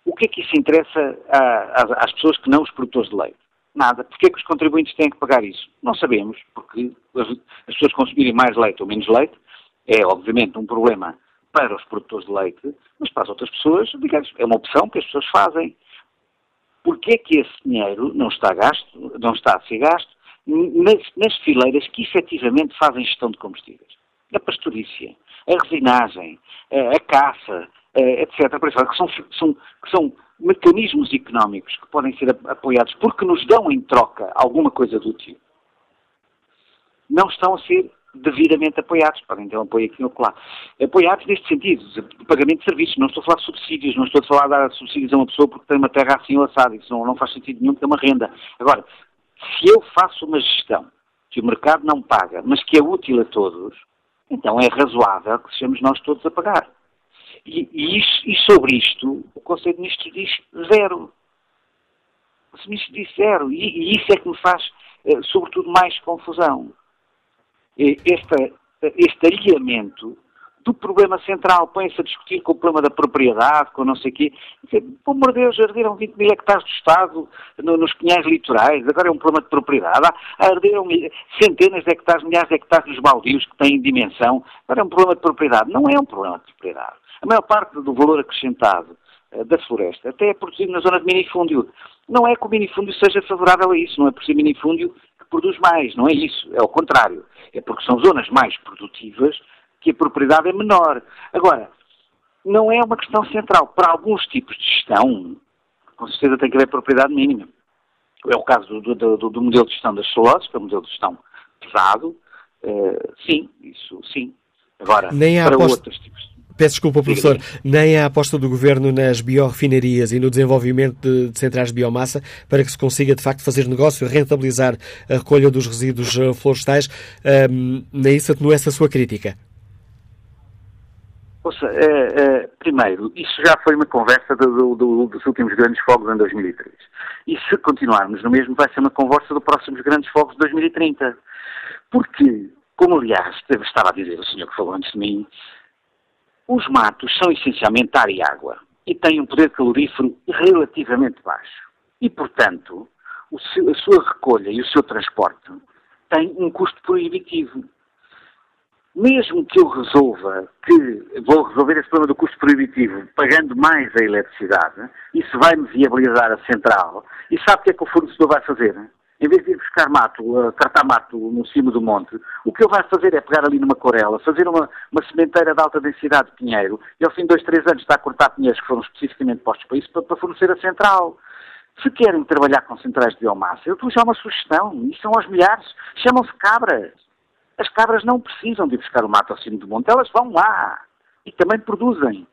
[SPEAKER 7] O que é que isso interessa a, às pessoas que não os produtores de leite? Nada. Porquê é que os contribuintes têm que pagar isso? Não sabemos, porque as, as pessoas consumirem mais leite ou menos leite é, obviamente, um problema para os produtores de leite, mas para as outras pessoas, digamos, é uma opção que as pessoas fazem. Porquê é que esse dinheiro não está, gasto, não está a ser gasto nas, nas fileiras que efetivamente fazem gestão de combustíveis? A pastorícia, a resinagem, a, caça, etc. Que são, são, que são mecanismos económicos que podem ser apoiados porque nos dão em troca alguma coisa de útil. Não estão a ser devidamente apoiados, podem ter um apoio aqui ou lá. Apoiados neste sentido, de pagamento de serviços, não estou a falar de subsídios, não estou a falar de dar subsídios a uma pessoa porque tem uma terra assim ou assada, isso não, não faz sentido nenhum, é uma renda. Agora, se eu faço uma gestão que o mercado não paga, mas que é útil a todos, então é razoável que sejamos nós todos a pagar. E, e, e sobre isto, o Conselho de Ministros diz zero. O Ministro diz zero. E, e isso é que me faz, eh, sobretudo, mais confusão este, este alinhamento do problema central. Põe-se a discutir com o problema da propriedade, com não sei o quê. Pelo amor de Deus, arderam 20 mil hectares do Estado no, nos pinhais litorais, agora é um problema de propriedade. Arderam centenas de hectares, milhares de hectares nos baldios que têm dimensão, agora é um problema de propriedade. Não é um problema de propriedade. A maior parte do valor acrescentado uh, da floresta até é produzido na zona de minifúndio. Não é que o minifúndio seja favorável a isso, não é por ser minifúndio produz mais, não é isso, é o contrário. É porque são zonas mais produtivas que a propriedade é menor. Agora, não é uma questão central. Para alguns tipos de gestão, com certeza tem que haver propriedade mínima. É o caso do, do, do modelo de gestão das celuloses, que é um modelo de gestão pesado. Uh, sim, isso sim. Agora,
[SPEAKER 2] Nem
[SPEAKER 7] para outros tipos
[SPEAKER 2] Peço desculpa, professor, nem a aposta do Governo nas biorefinarias e no desenvolvimento de, de, centrais de biomassa para que se consiga, de facto, fazer negócio, rentabilizar a recolha dos resíduos eh, florestais, um, nem isso atenua essa sua crítica?
[SPEAKER 7] Ouça, é, primeiro, isso já foi uma conversa do, do, dos últimos grandes fogos em 2003. E se continuarmos no mesmo, vai ser uma conversa dos próximos grandes fogos de 2030. Porque, como aliás estava a dizer o senhor que falou antes de mim, os matos são essencialmente ar e água e têm um poder calorífero relativamente baixo. E, portanto, a sua recolha e o seu transporte têm um custo proibitivo. Mesmo que eu resolva que vou resolver esse problema do custo proibitivo pagando mais a eletricidade, isso vai-me viabilizar a central. E sabe o que é que o fornecedor vai fazer? Em vez de ir buscar mato, uh, tratar mato no cimo do monte, o que ele vai fazer é pegar ali numa corela, fazer uma, uma sementeira de alta densidade de pinheiro e ao fim de dois, três anos está a cortar pinheiros que foram especificamente postos para isso, para, para fornecer a central. Se querem trabalhar com centrais de biomassa, eu estou já uma sugestão, e são aos milhares, chamam-se cabras. As cabras não precisam de ir buscar o mato ao cimo do monte, elas vão lá e também produzem.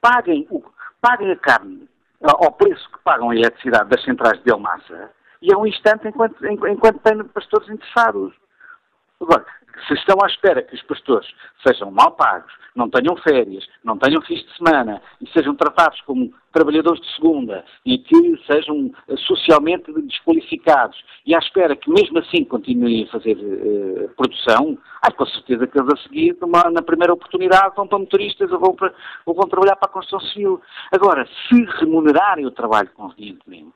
[SPEAKER 7] Paguem, o, paguem a carne ao preço que pagam a eletricidade das centrais de biomassa e é um instante enquanto, enquanto têm pastores interessados. Agora, se estão à espera que os pastores sejam mal pagos, não tenham férias, não tenham fins de semana e sejam tratados como trabalhadores de segunda e que sejam eh, socialmente desqualificados e à espera que mesmo assim continuem a fazer uh, produção, há com certeza que eles a seguir, numa, na primeira oportunidade, vão para motoristas ou vão, para, ou vão trabalhar para a construção civil. Agora, se remunerarem o trabalho convenientemente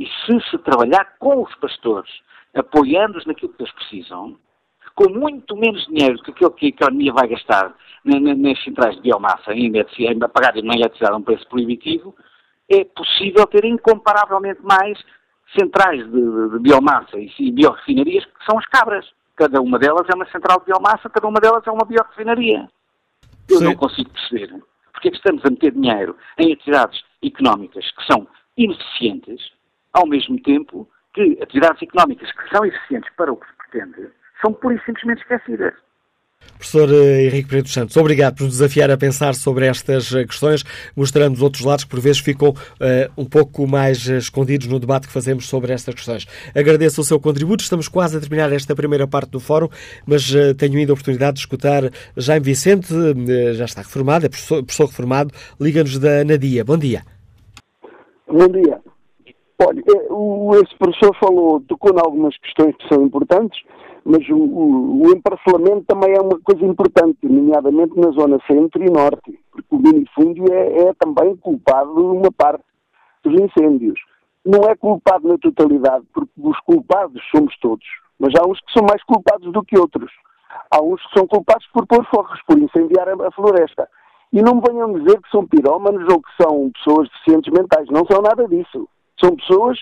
[SPEAKER 7] e se se trabalhar com os pastores, apoiando-os naquilo que eles precisam, com muito menos dinheiro do que aquilo que a economia vai gastar nas centrais de biomassa, ainda a pagar uma eletricidade a um preço proibitivo, é possível ter incomparavelmente mais centrais de, de, de biomassa e, e biorefinarias que são as cabras. Cada uma delas é uma central de biomassa, cada uma delas é uma biorefinaria. Eu Sim. não consigo perceber porque é que estamos a meter dinheiro em atividades económicas que são ineficientes, ao mesmo tempo que atividades económicas que são eficientes para o que se pretende, são pura e simplesmente esquecidas.
[SPEAKER 2] Professor eh, Henrique Preto Santos, obrigado por nos desafiar a pensar sobre estas eh, questões, mostrando os outros lados que por vezes ficam uh, um pouco mais escondidos no debate que fazemos sobre estas questões. Agradeço o seu contributo, estamos quase a terminar esta primeira parte do fórum, mas uh, tenho ainda a oportunidade de escutar Jaime Vicente, uh, já está reformado, é professor, professor reformado, liga-nos da Nadia. Bom dia.
[SPEAKER 8] Bom dia. Olha, o, esse professor falou, tocou em algumas questões que são importantes, mas o, o, o emparcelamento também é uma coisa importante, nomeadamente na zona centro e norte, porque o minifúndio é, é também culpado de uma parte dos incêndios. Não é culpado na totalidade, porque os culpados somos todos, mas há uns que são mais culpados do que outros. Há uns que são culpados por pôr forros, por incendiar a floresta. E não me venham dizer que são pirómanos ou que são pessoas deficientes mentais. Não são nada disso. São pessoas,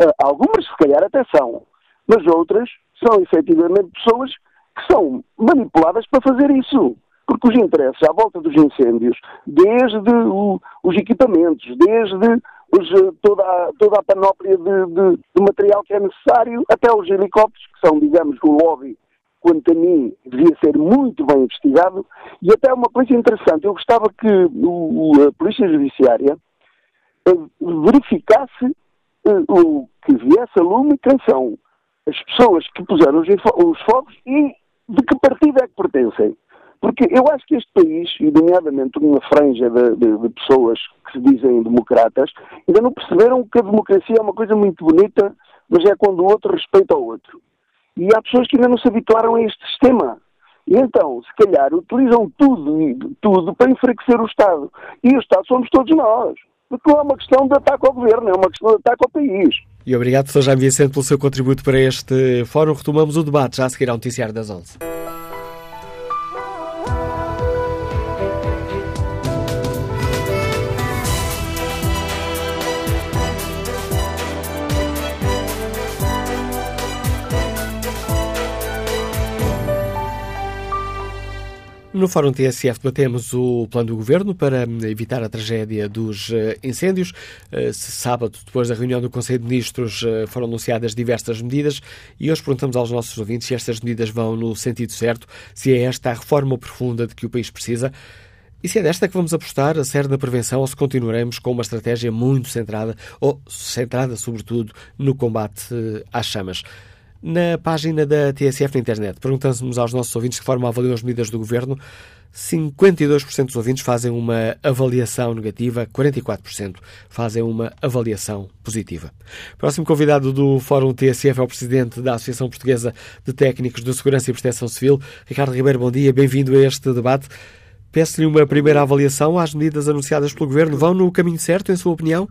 [SPEAKER 8] eh, algumas se calhar até são, mas outras são efetivamente pessoas que são manipuladas para fazer isso. Porque os interesses à volta dos incêndios, desde o, os equipamentos, desde os, toda, a, toda a panóplia de, de, de, material que é necessário, até os helicópteros, que são, digamos, o lobby, quanto a mim, devia ser muito bem investigado. E até uma coisa interessante, eu gostava que o, a Polícia Judiciária eh, verificasse uh, o que viesse a lume são as pessoas que puseram os, os fogos e de que partido é que pertencem. Porque eu acho que este país, e nomeadamente uma franja de, de, de, pessoas que se dizem democratas, ainda não perceberam que a democracia é uma coisa muito bonita, mas é quando o outro respeita o outro. E há pessoas que ainda não se habituaram a este sistema. E então, se calhar, utilizam tudo, tudo para enfraquecer o Estado. E o Estado somos todos nós. Porque não é uma questão de ataque ao governo, é uma questão de ataque ao país.
[SPEAKER 2] E obrigado, Sr. Jaime Vicente, pelo seu contributo para este fórum. Retomamos o debate já a seguir ao noticiário das 11. No Fórum TSF debatemos o plano do Governo para evitar a tragédia dos eh, incêndios. Eh, sábado, depois da reunião do Conselho de Ministros, eh, foram anunciadas diversas medidas e hoje perguntamos aos nossos ouvintes se estas medidas vão no sentido certo, se é esta a reforma profunda de que o país precisa e se é desta que vamos apostar a sério na prevenção ou se continuaremos com uma estratégia muito centrada, ou centrada sobretudo no combate às chamas. Na página da TSF na internet, perguntamos aos nossos ouvintes que forma avaliam as medidas do governo. 52% dos ouvintes fazem uma avaliação negativa, 44% fazem uma avaliação positiva. Próximo convidado do Fórum TSF é o presidente da Associação Portuguesa de Técnicos de Segurança e Proteção Civil, Ricardo Ribeiro. Bom dia, bem-vindo a este debate. Peço-lhe uma primeira avaliação às medidas anunciadas pelo governo. Vão no caminho certo, em sua opinião?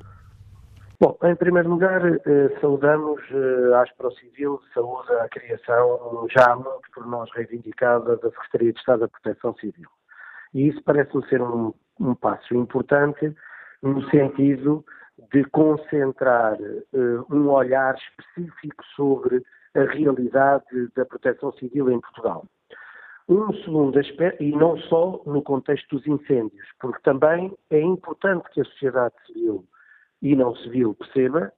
[SPEAKER 9] Bom, em primeiro lugar, eh, saudamos eh, a Aspro Civil, saúde a criação já há muito por nós reivindicada da Secretaria de Estado da Proteção Civil. E isso parece-me ser um, um passo importante no sentido de concentrar uh, um olhar específico sobre a realidade da proteção civil em Portugal. Um segundo aspecto, e não só no contexto dos incêndios, porque também é importante que a sociedade civil e não civil perceba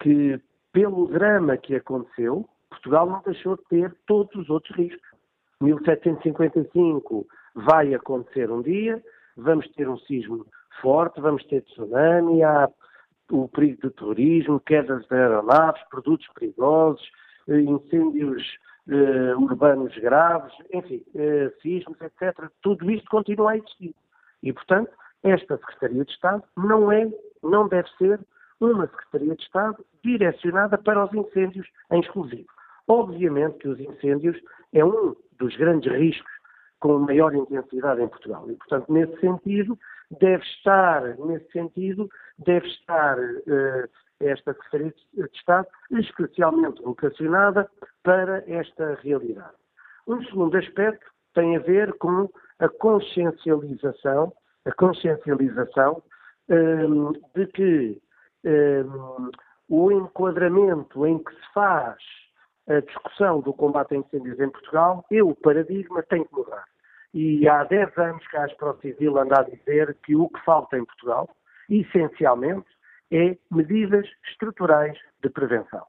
[SPEAKER 9] que, pelo drama que aconteceu, Portugal não deixou de ter todos os outros riscos. 1755 vai acontecer um dia, vamos ter um sismo forte, vamos ter tsunami, há o perigo de terrorismo, quedas de aeronaves, produtos perigosos, eh, incêndios uh, urbanos graves, enfim, uh, sismos, etc. Tudo isto continua a existir. E, portanto, esta Secretaria de Estado não é, não deve ser uma Secretaria de Estado direcionada para os incêndios em exclusivo. Obviamente que os incêndios é um dos grandes riscos com maior intensidade em Portugal. E, portanto, nesse sentido, deve estar, nesse sentido, deve estar uh, esta Secretaria de Estado especialmente vocacionada para esta realidade. Um segundo aspecto tem a ver com a consciencialização, a consciencialização um, de que um, o enquadramento em que se faz a discussão do combate a incêndios em Portugal, e o paradigma tem que mudar. E há 10 anos que a Aspro Civil anda a dizer que o que falta em Portugal, essencialmente, é medidas estruturais de prevenção.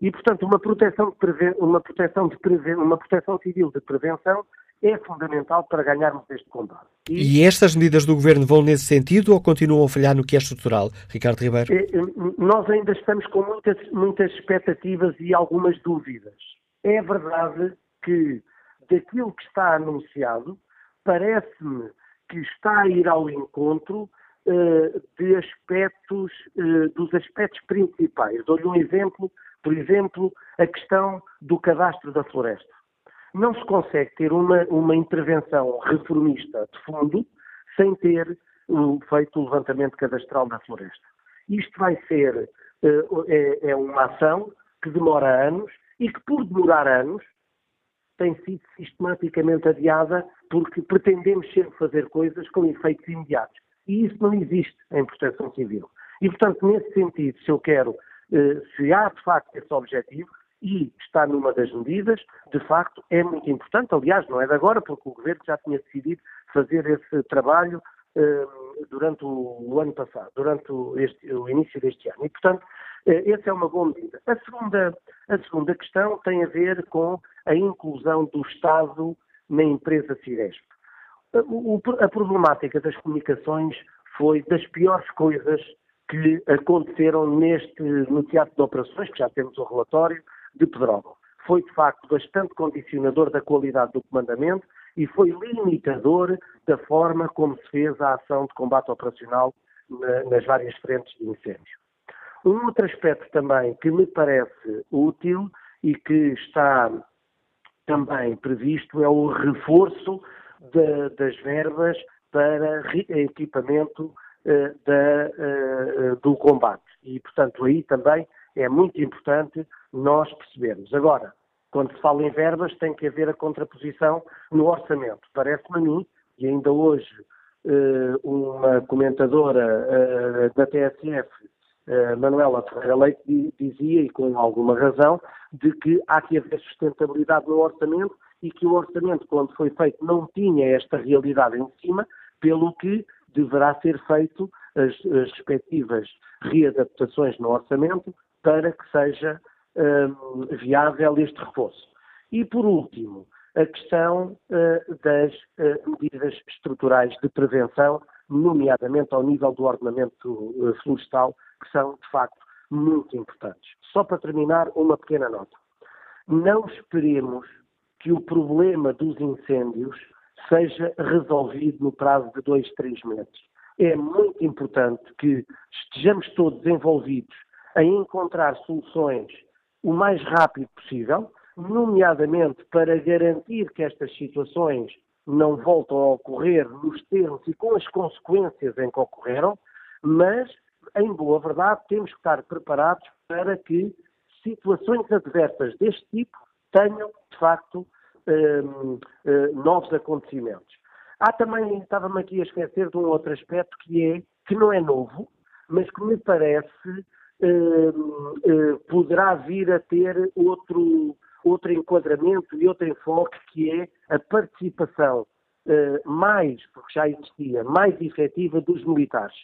[SPEAKER 9] E, portanto, uma proteção, uma proteção, uma proteção civil de prevenção é fundamental para ganharmos este combate.
[SPEAKER 2] E... e... estas medidas do Governo vão nesse sentido ou continuam a falhar no que é estrutural, Ricardo Ribeiro? É,
[SPEAKER 9] é, nós ainda estamos com muitas, muitas expectativas e algumas dúvidas. É verdade que daquilo que está anunciado, parece-me que está a ir ao encontro uh, de aspectos, uh, dos aspectos principais. Dou-lhe um exemplo, por exemplo, a questão do cadastro da floresta. Não se consegue ter uma, uma intervenção reformista de fundo sem ter um, feito o levantamento cadastral da floresta. Isto vai ser uh, é, é uma ação que demora anos e que, por demorar anos, tem sido sistematicamente adiada porque pretendemos sempre fazer coisas com efeitos imediatos. E isso não existe em proteção civil. E, portanto, nesse sentido, se eu quero, eh, se há de facto esse objetivo, e está numa das medidas, de facto, é muito importante. Aliás, não é de agora, porque o Governo já tinha decidido fazer esse trabalho eh, durante o, ano passado, durante o, este, o, início deste ano. E, portanto, eh, essa é uma boa medida. A segunda, a segunda questão tem a ver com a inclusão do Estado na empresa Ciresp. A problemática das comunicações foi das piores coisas que aconteceram neste, no teatro de operações, que já temos o relatório, de Pedrógão. Foi, de facto, bastante condicionador da qualidade do comandamento e foi limitador da forma como se fez a ação de combate operacional na, nas várias frentes de incêndio. Um outro aspecto também que me parece útil e que está também previsto é o reforço de, das verbas para equipamento uh, da, uh, do combate. E, portanto, aí também é muito importante nós percebermos. Agora, quando se fala em verbas, tem que haver a contraposição no orçamento. Parece-me a mim, e ainda hoje uh, uma comentadora da TSF, Manuela Ferreira Leite, dizia, e com alguma razão, de que há que haver sustentabilidade no orçamento e que o orçamento, quando foi feito, não tinha esta realidade em cima, pelo que deverá ser feito as, as respectivas readaptações no orçamento para que seja um, viável este reforço. E, por último, a questão uh, das uh, medidas estruturais de prevenção, nomeadamente ao nível do ordenamento uh, florestal, que são, de facto, muito importantes. Só para terminar, uma pequena nota. Não esperemos que o problema dos incêndios seja resolvido no prazo de dois, três meses. É muito importante que estejamos todos envolvidos em encontrar soluções o mais rápido possível, nomeadamente para garantir que estas situações não voltam a ocorrer nos termos e com as consequências em que ocorreram, mas, em boa verdade, temos que estar preparados para que situações adversas deste tipo tenham, de facto, um, um, novos acontecimentos. Há também, estava-me aqui a esquecer de um outro aspecto que é, que não é novo, mas que me parece poderá vir a ter outro, outro enquadramento e outro enfoque, que é a participação eh, mais, porque já existia, mais efetiva dos militares,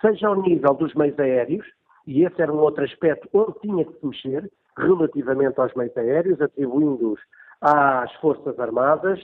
[SPEAKER 9] seja ao nível dos meios aéreos, e esse era um outro aspecto onde tinha que se mexer, relativamente aos meios aéreos, atribuindo-os às Forças Armadas,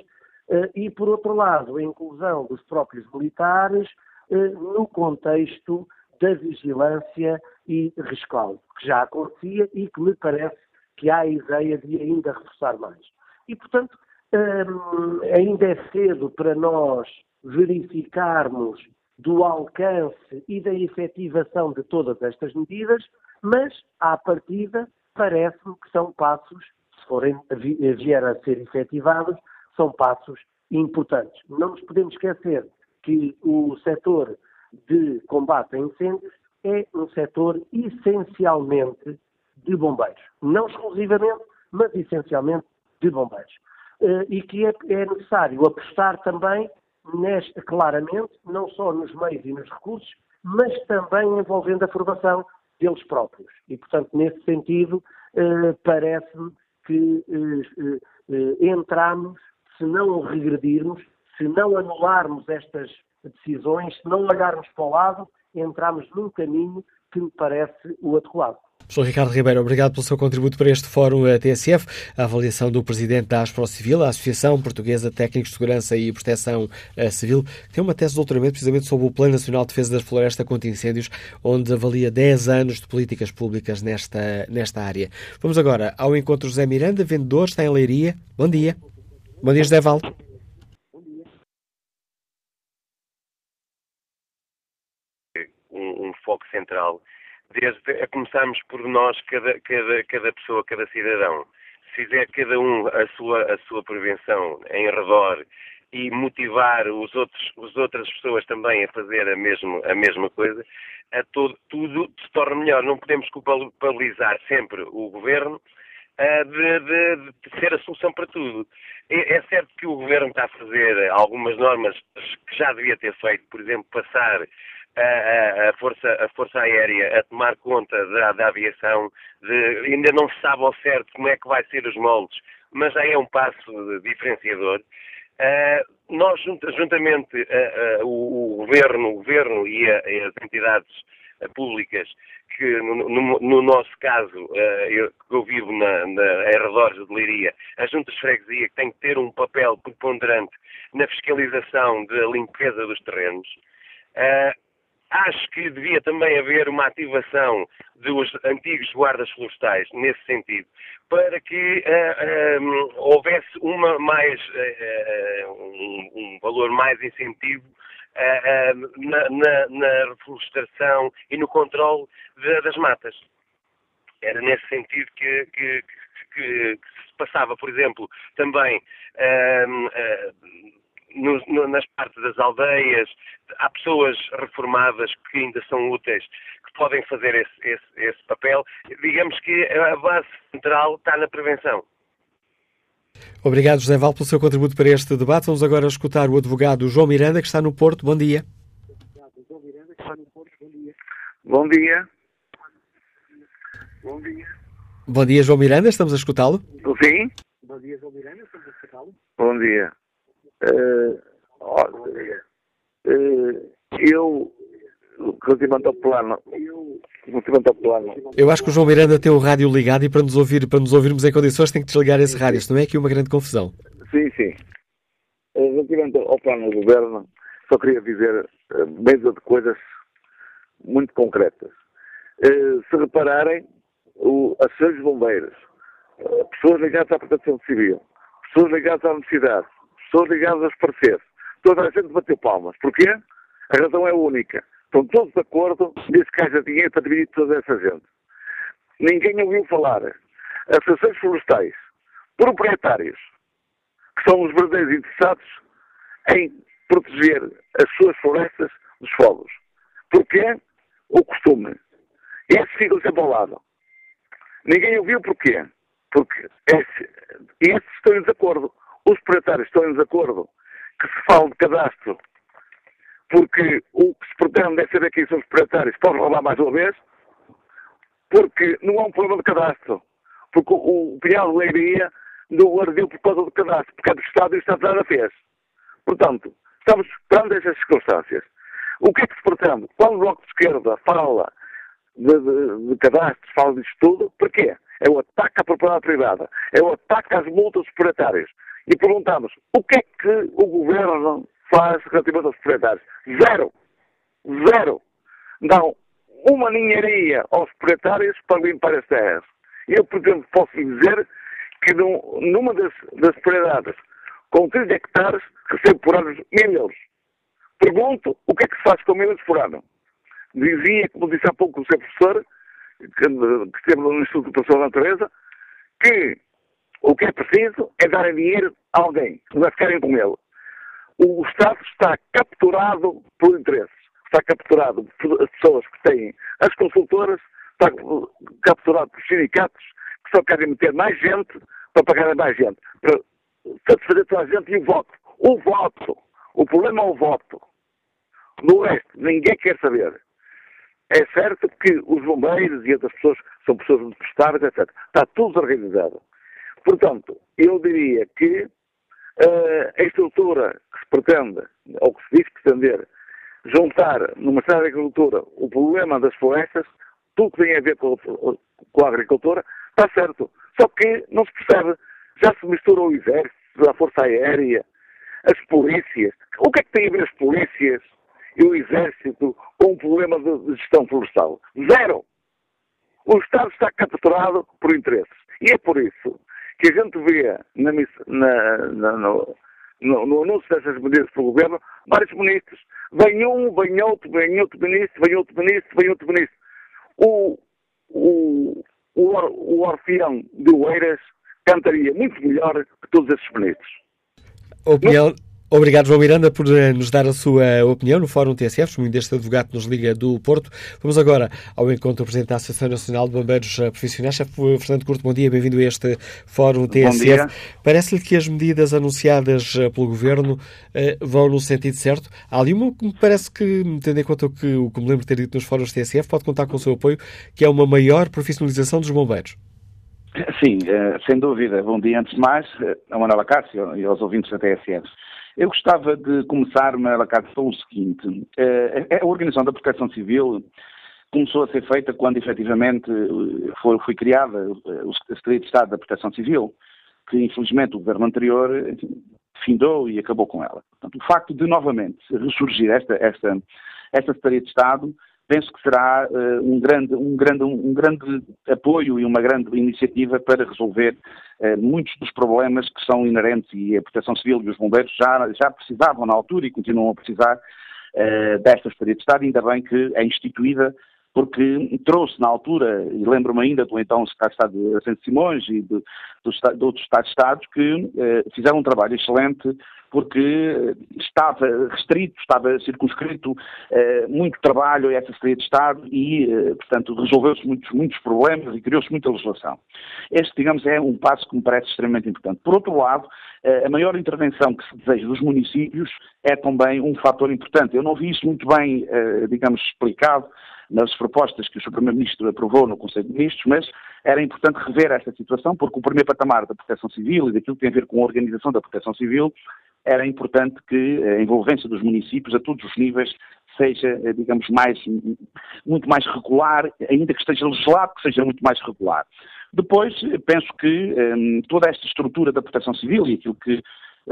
[SPEAKER 9] e, por outro lado, a inclusão dos próprios militares no contexto da vigilância e rescaldo, que já acontecia e que me parece que há a ideia de ainda reforçar mais. E, portanto, hum, ainda é cedo para nós verificarmos do alcance e da efetivação de todas estas medidas, mas, à partida, parece-me que são passos, se forem vier a ser efetivados, são passos importantes. Não nos podemos esquecer que o setor de combate a incêndios é um setor essencialmente de bombeiros. Não exclusivamente, mas essencialmente de bombeiros. Eh, e que é, é necessário apostar também nesta, claramente, não só nos meios e nos recursos, mas também envolvendo a formação deles próprios. E, portanto, nesse sentido, eh, parece-me que eh, entramos, se não regredirmos, se não anularmos estas decisões, se não olharmos para o lado, entramos num caminho que me parece o adequado.
[SPEAKER 2] Professor Ricardo Ribeiro, obrigado pelo seu contributo para este Fórum TSF. A avaliação do Presidente da Aspro Civil, a Associação Portuguesa de Técnicos de Segurança e Proteção eh, Civil, tem uma tese de doutoramento precisamente sobre o Plano Nacional de Defesa da Floresta contra Incêndios, onde avalia 10 anos de políticas públicas nesta, nesta área. Vamos agora ao encontro José Miranda, vendedor, está em Leiria. Bom dia. Bom dia, José Valdo.
[SPEAKER 10] um, um foco central, desde a começarmos por nós, cada, cada, cada pessoa, cada cidadão. Se fizer cada um a sua, a sua prevenção em redor e motivar os outros, as outras pessoas também a fazer a, mesmo, a mesma coisa, a todo, tudo se torna melhor. Não podemos culpabilizar sempre o governo de, de, de, ser a solução para tudo. É, é, certo que o governo está a fazer algumas normas que já devia ter feito, por exemplo, passar a, a, força, a Força Aérea a tomar conta da, da aviação, de, ainda não se sabe ao certo como é que vai ser os moldes, mas já é um passo diferenciador. Uh, nós, juntamente uh, uh, o, o, governo, o governo e, a, e as entidades públicas, que no, no, no nosso caso, eu, eu, vivo na, na, em redores de Leiria, a Junta de Freguesia que tem que ter um papel preponderante na fiscalização da limpeza dos terrenos. Acho que devia também haver uma ativação dos antigos guardas florestais nesse sentido, para que uh, um, houvesse uma mais, uh, um, um, valor mais incentivo uh, na, na, na, reflorestação e no controle de, das matas. Era nesse sentido que, que, que, que, se passava, por exemplo, também no, no, nas partes das aldeias, há pessoas reformadas que ainda são úteis, que podem fazer esse, esse, esse papel. Digamos que a base central está na prevenção.
[SPEAKER 2] Obrigado, José Val, pelo seu contributo para este debate. Vamos agora escutar o advogado João Miranda, que está no Porto. Bom dia.
[SPEAKER 11] Bom dia. Bom dia.
[SPEAKER 2] Bom dia, João Miranda. Estamos a escutá-lo.
[SPEAKER 11] Sim. Bom dia, João Miranda. Estamos a escutá-lo. Bom dia. Uh, uh, eu, relativamente ao plano, relativamente ao plano.
[SPEAKER 2] Eu acho que o João Miranda tem o rádio ligado e para nos ouvir, para nos ouvirmos em condições tem que desligar esse rádio, não é aqui uma grande confusão.
[SPEAKER 11] Sim, sim. Uh, relativamente ao plano do governo, só queria dizer mesa de coisas muito concretas. Se repararem, o, as seus bombeiros, pessoas ligadas à proteção civil, pessoas ligadas à universidade, pessoas ligadas aos parceiros. Toda a gente bateu palmas. Porquê? A razão é única. Estão todos de acordo nesse que haja dinheiro para dividir toda essa gente. Ninguém ouviu falar. Associações florestais, proprietários, que são os verdadeiros interessados em proteger as suas florestas dos fogos. Porquê? O costume. Esses ficam sempre ao lado. Ninguém ouviu porquê. Porque esses, esses estão em desacordo. Os proprietários estão em desacordo que se fale de cadastro porque o que se pretende é saber quem são os proprietários, pode roubar mais uma vez, porque não há um problema de cadastro. Porque o, o Pinhal de Leiria não ardeu por causa do cadastro, porque é do Estado e o Estado nada fez. Portanto, estamos esperando essas circunstâncias. O que é que se pretende? Quando o Bloco de Esquerda fala de, de, de cadastros, fala disto tudo, porquê? É o ataque à propriedade privada, é o ataque às multas proprietárias. E perguntamos, o que é que o Governo faz relativamente aos proprietários? Zero. Zero. Dão uma ninharia aos proprietários para limpar as terras. Eu, por exemplo, posso dizer que numa das, das propriedades com 30 hectares recebo por ano mil euros. Pergunto o que é que se faz com mil euros por ano. Dizia, como disse há pouco o seu professor, que, que esteve no Instituto de Proteção da Natureza, que o que é preciso é dar dinheiro a alguém, que vai ficarem com ele. O Estado está capturado por interesses. Está capturado por pessoas que têm as consultoras, está capturado por sindicatos que só querem meter mais gente para pagar mais gente. Para satisfazer toda a gente e o voto. O voto. O problema é o voto. No resto, ninguém quer saber. É certo que os bombeiros e outras pessoas são pessoas muito prestáveis, etc. Está tudo organizado. Portanto, eu diria que uh, a estrutura que se pretende, ou que se diz pretender, juntar no Ministério da Agricultura o problema das florestas, tudo que tem a ver com, com a agricultura, está certo. Só que não se percebe, já se mistura o exército, a força aérea, as polícias. O que é que tem a ver as polícias e o exército com o problema de gestão florestal? Zero! O Estado está capturado por interesses. E é por isso que a gente vê na, na, na, no, no, no, anúncio dessas medidas pelo governo vários ministros. Vem um, vem outro, vem outro ministro, vem outro ministro, vem outro ministro. O, o, o, o orfeão de Oeiras cantaria muito melhor que todos esses ministros.
[SPEAKER 2] Opinião, Obrigado, João Miranda, por eh, nos dar a sua opinião no Fórum TSF, muito deste advogado que nos liga do Porto. Vamos agora ao encontro do Presidente da Associação Nacional de Bombeiros eh, Profissionais. Chefe Fernando Curto, bom dia, bem-vindo a este Fórum TSF. Parece-lhe que as medidas anunciadas eh, pelo Governo vão no sentido certo? Há ali uma que me parece que, tendo em conta o que, o que me lembro de ter dito nos fóruns TSF, pode contar com o seu apoio, que é uma maior profissionalização dos bombeiros.
[SPEAKER 12] Sim, sem dúvida. Bom dia antes de mais a Manuela Cássio e aos ouvintes da TSF. Eu gostava de começar, Malacato, pelo seguinte. Eh, a Organização da Proteção Civil começou a ser feita quando efetivamente eh, foi, foi criada eh, o Secretaria de Estado da Proteção Civil, que infelizmente o governo anterior findou e acabou com ela. Portanto, o facto de novamente ressurgir esta, esta, esta Secretaria de Estado penso que será uh, um, grande, um, grande, um grande apoio e uma grande iniciativa para resolver uh, muitos dos problemas que são inerentes e a Proteção Civil e os bombeiros já, já precisavam na altura e continuam a precisar uh, desta Secretaria de Estado, ainda bem que é instituída porque trouxe na altura, e lembro-me ainda do então Secretário de Estado de Simões e de, de outros Estados-Estados que fizeram um trabalho excelente porque estava restrito, estava circunscrito eh, muito trabalho a essa Secretaria de Estado e, eh, portanto, resolveu-se muitos, muitos problemas e criou-se muita legislação. Este, digamos, é um passo que me parece extremamente importante. Por outro lado, eh, a maior intervenção que se deseja dos municípios é também um fator importante. Eu não vi isso muito bem, digamos, explicado nas propostas que o Sr. Primeiro-Ministro aprovou no Conselho de Ministros, mas era importante rever esta situação, porque o primeiro patamar da proteção civil e daquilo que tem a ver com a organização da proteção civil era importante que a envolvência dos municípios a todos os níveis seja, eh, digamos, mais, muito mais regular, ainda que esteja legislado, que seja muito mais regular. Depois, penso que um, toda esta estrutura da proteção civil e aquilo que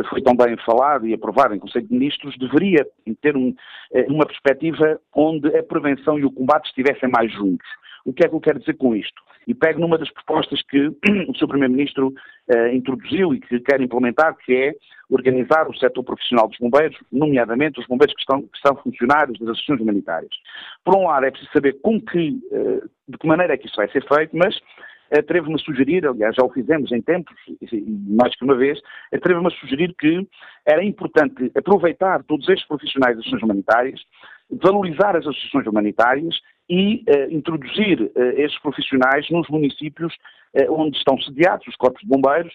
[SPEAKER 12] foi tão bem falado e aprovado em Conselho de Ministros, deveria ter um, eh, uma perspectiva onde a prevenção e o combate estivessem mais juntos. O que é que eu quero dizer com isto? E pego numa das propostas que <clears throat> o Sr. Primeiro-Ministro uh, introduziu e que quer implementar, que é organizar o setor profissional dos bombeiros, nomeadamente os bombeiros que, estão, que são funcionários das associações humanitárias. Por um lado, é preciso saber com que, uh, de que maneira é que isso vai ser feito, mas atrevo-me a sugerir, aliás, já o fizemos em tempos, mais que uma vez, atrevo-me a sugerir que era importante aproveitar todos estes profissionais das associações humanitárias, valorizar as associações humanitárias e uh, introduzir uh, estes profissionais nos municípios uh, onde estão sediados os corpos de bombeiros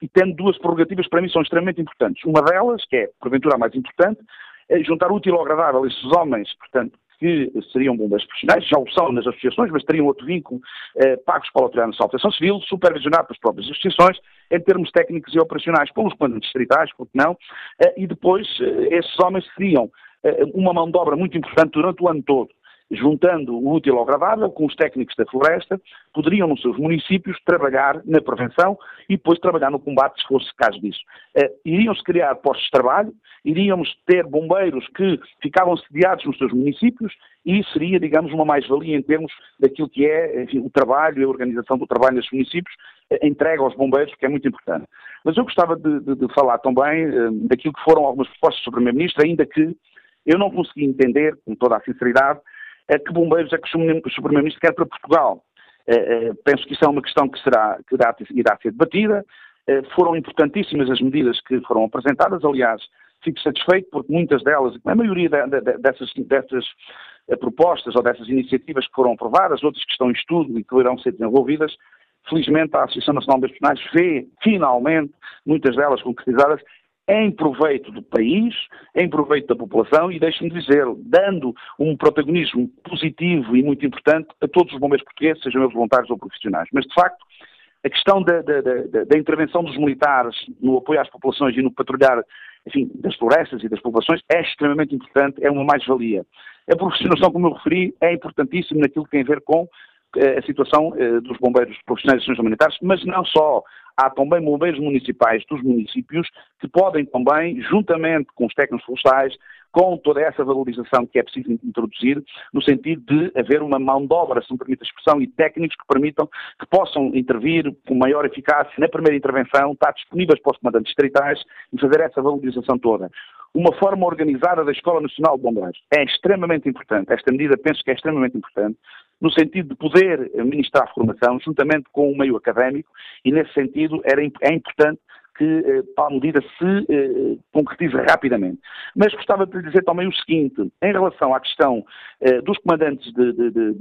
[SPEAKER 12] e tendo duas prerrogativas para mim são extremamente importantes. Uma delas, que é porventura a mais importante, juntar útil ao agradável esses homens, portanto, que seriam bombeiros profissionais, já o são nas associações, mas teriam outro vínculo, eh, pagos pela Autoridade de Proteção Civil, supervisionados pelas próprias associações, em termos técnicos e operacionais, pelos comandantes distritais, porque não, eh, e depois eh, esses homens seriam eh, uma mão de obra muito importante durante o ano todo juntando o útil ao agradável com os técnicos da floresta, poderiam nos seus municípios trabalhar na prevenção e depois trabalhar no combate se fosse caso disso. Uh, Iriam-se criar postos de trabalho, iríamos ter bombeiros que ficavam sediados nos seus municípios e seria, digamos, uma mais-valia em termos daquilo que é enfim, o trabalho e a organização do trabalho nesses municípios, uh, entregue aos bombeiros, que é muito importante. Mas eu gostava de, de, de falar também uh, daquilo que foram algumas propostas do Primeiro-Ministro, ainda que eu não consegui entender, com toda a sinceridade, que bombeiros é que o Primeiro-Ministro quer para Portugal. É, é, penso que isso é uma questão que, será, que irá, irá ser debatida. É, foram importantíssimas as medidas que foram apresentadas, aliás, fico satisfeito porque muitas delas, a maioria dessas, dessas eh, propostas ou dessas iniciativas que foram aprovadas, outras que estão em estudo e que irão ser desenvolvidas, felizmente a Associação Nacional dos Personagens vê, finalmente, muitas delas concretizadas em proveito do país, em proveito da população e, deixe-me dizer, dando um protagonismo positivo e muito importante a todos os bombeiros portugueses, sejam eles voluntários ou profissionais. Mas, de facto, a questão da, da, da, da intervenção dos militares no apoio às populações e no patrulhar enfim, das florestas e das populações é extremamente importante, é uma mais-valia. A profissionalização, como eu referi, é importantíssima naquilo que tem a ver com eh, a situação eh, dos bombeiros profissionais e militares, mas não só há também bombeiros municipais dos municípios que podem também, juntamente com os técnicos florestais, com toda essa valorização que é preciso introduzir, no sentido de haver uma mão de obra, se me permite a expressão, e técnicos que permitam que possam intervir com maior eficácia na primeira intervenção, estar disponíveis para os comandantes distritais e fazer essa valorização toda. Uma forma organizada da Escola Nacional de Bombeiros é extremamente importante. Esta medida penso que é extremamente importante, no sentido de poder ministrar formação juntamente com o meio académico e, nesse sentido, era, é importante que eh, tal medida se eh, concretize rapidamente. Mas gostava de lhe dizer também o seguinte, em relação à questão eh, dos comandantes de, de, de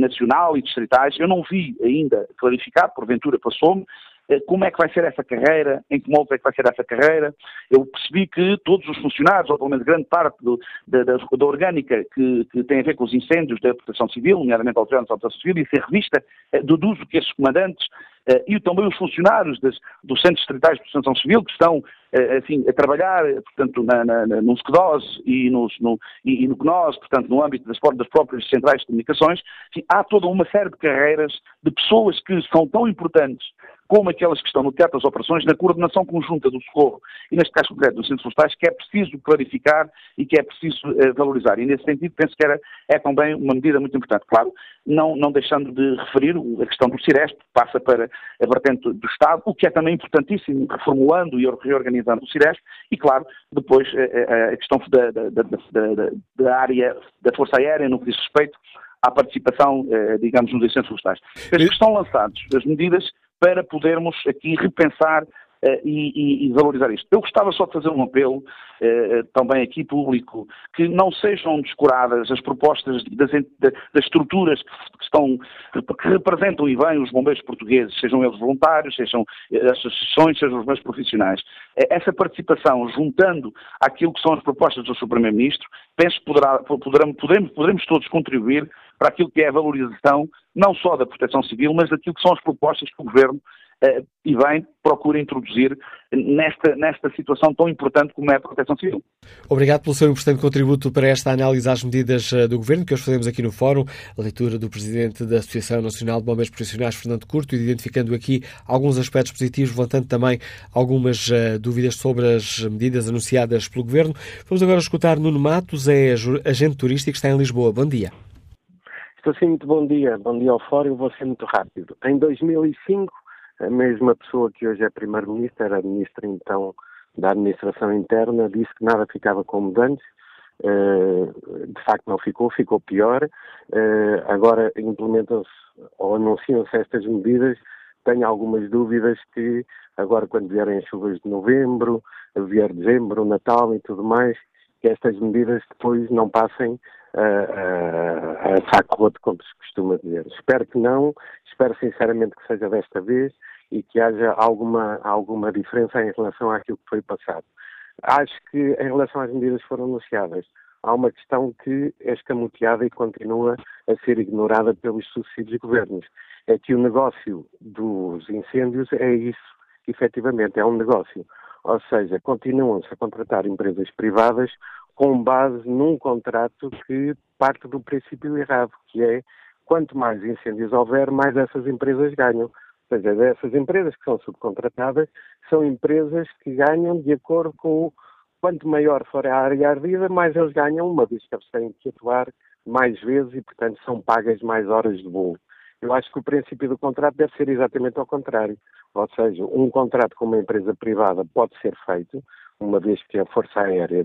[SPEAKER 12] nacional e distritais, eu não vi ainda clarificado, porventura passou-me, como é que vai ser essa carreira, em que modo é que vai ser essa carreira. Eu percebi que todos os funcionários, ou pelo menos grande parte do, da, da, da, orgânica que, que, tem a ver com os incêndios da proteção civil, nomeadamente a Autoridade da Proteção Civil, e ser revista, eh, deduzo que esses comandantes eh, e também os funcionários das, dos centros distritais de proteção civil que estão assim, a trabalhar, portanto, na, na, no SCDOS e, nos, no, e, e no CNOS, portanto, no âmbito das, das próprias centrais de comunicações, enfim, há toda uma série de carreiras de pessoas que são tão importantes como aquelas que estão no teatro das operações, na coordenação conjunta do socorro e, neste caso concreto, dos centros florestais, que é preciso clarificar e que é preciso uh, valorizar. E, nesse sentido, penso que era, é também uma medida muito importante. Claro, não, não deixando de referir a questão do CIRESP, que passa para a vertente do Estado, o que é também importantíssimo, reformulando e reorganizando o CIRESP, e, claro, depois a, eh, eh, a questão da, da, da, da área da Força Aérea, no que diz respeito à participação, digamos, nos incêndios florestais. Penso que estão lançados as medidas para podermos aqui repensar e, e, valorizar isto. Eu gostava só de fazer um apelo, uh, também aqui público, que não sejam descuradas as propostas das, das estruturas que, estão, que representam e vêm os bombeiros portugueses, sejam eles voluntários, sejam as associações, sejam os meios profissionais. Essa participação, juntando aquilo que são as propostas do Sr. Primeiro-Ministro, penso que poderá, poderemos, poderemos todos contribuir para aquilo que é a valorização não só da proteção civil, mas daquilo que são as propostas que o Governo e bem procura introduzir nesta, nesta situação tão importante como é a proteção civil.
[SPEAKER 2] Obrigado pelo seu importante contributo para esta análise às medidas eh, do Governo que hoje fazemos aqui no Fórum, a leitura do Presidente da Associação Nacional de Bombeiros Profissionais, Fernando Curto, identificando aqui alguns aspectos positivos, levantando também algumas uh, dúvidas sobre as medidas anunciadas pelo Governo. Vamos agora escutar Nuno Matos, é agente turístico, está em Lisboa. Bom dia.
[SPEAKER 13] Estou sim, muito bom dia. Bom dia ao Fórum, eu vou ser muito rápido. Em 2005, a mesma pessoa que hoje é Primeiro-Ministro, era Ministro então da Administração Interna, disse que nada ficava como antes. Uh, de facto não ficou, ficou pior. Uh, agora implementam-se ou anunciam-se estas medidas. Tenho algumas dúvidas que agora quando vierem as chuvas de novembro, vier dezembro, Natal e tudo mais, que estas medidas depois não passem a, a saco roto, como se costuma dizer. Espero que não, espero sinceramente que seja desta vez e que haja alguma, alguma diferença em relação àquilo que foi passado. Acho que em relação às medidas que foram anunciadas, há uma questão que é escamoteada e continua a ser ignorada pelos sucessivos governos. É que o negócio dos incêndios é isso, efetivamente, é um negócio. Ou seja, continuam-se a contratar empresas privadas com base num contrato que parte do princípio errado, que é quanto mais incêndios houver, mais essas empresas ganham. Ou seja, essas empresas que são subcontratadas são empresas que ganham de acordo com quanto maior for a área ardida, mais eles ganham, uma vez que eles têm que atuar mais vezes e, portanto, são pagas mais horas de voo. Eu acho que o princípio do contrato deve ser exatamente ao contrário. Ou seja, um contrato com uma empresa privada pode ser feito, uma vez que a Força Aérea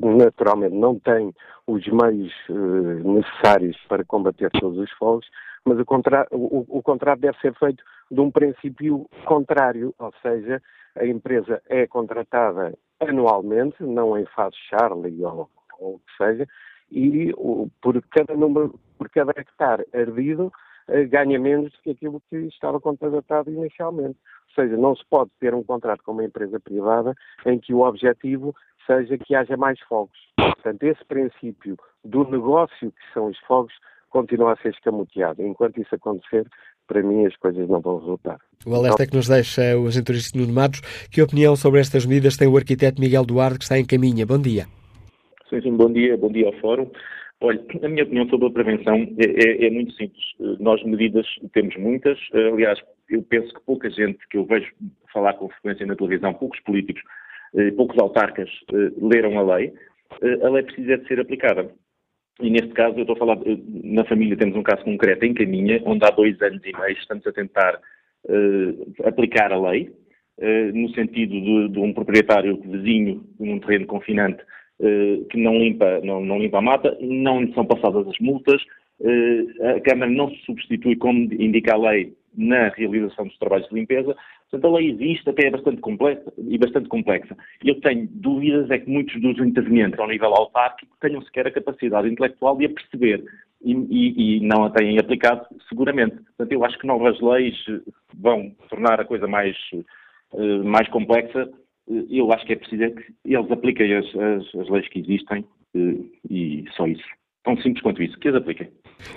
[SPEAKER 13] naturalmente não tem os meios eh, necessários para combater todos os fogos, mas o, contra o, o contrato deve ser feito de um princípio contrário, ou seja, a empresa é contratada anualmente, não em fase Charlie ou, ou o que seja, e por cada número, por cada hectare ardido, eh, ganha menos do que aquilo que estava contratado inicialmente. Ou seja, não se pode ter um contrato com uma empresa privada em que o objetivo seja que haja mais fogos. Portanto, esse princípio do negócio que são os fogos continua a ser escamoteado. Enquanto isso acontecer, para mim as coisas não vão resultar.
[SPEAKER 2] O alerta que nos deixa o agente turístico Nuno Matos. Que opinião sobre estas medidas tem o arquiteto Miguel Duarte, que está em caminha? Bom dia.
[SPEAKER 14] Sim, sim, bom dia, bom dia ao Fórum. Olha, a minha opinião sobre a prevenção é, é, é, muito simples. Nós medidas temos muitas. Aliás, eu penso que pouca gente que eu vejo falar com frequência na televisão, poucos políticos, poucos autarcas eh, leram a lei. Eh, a lei precisa de ser aplicada. E neste caso, eu estou a falar, na família temos um caso concreto em Caminha, onde há dois anos e meio estamos a tentar uh, aplicar a lei, uh, no sentido de, de, um proprietário vizinho num terreno confinante uh, que não limpa, não, não, limpa a mata, não são passadas as multas, a Câmara não se substitui, como indica a lei, na realização dos trabalhos de limpeza. Portanto, a lei existe, até é bastante complexa e bastante complexa. Eu tenho dúvidas é que muitos dos intervenientes ao nível autárquico tenham sequer a capacidade intelectual de a perceber e, e, e, não a têm aplicado seguramente. Portanto, eu acho que novas leis vão tornar a coisa mais, uh, mais complexa. Eu acho que é preciso é que eles apliquem as, as, as leis que existem uh, e só isso. Tão simples quanto isso, que as apliquem.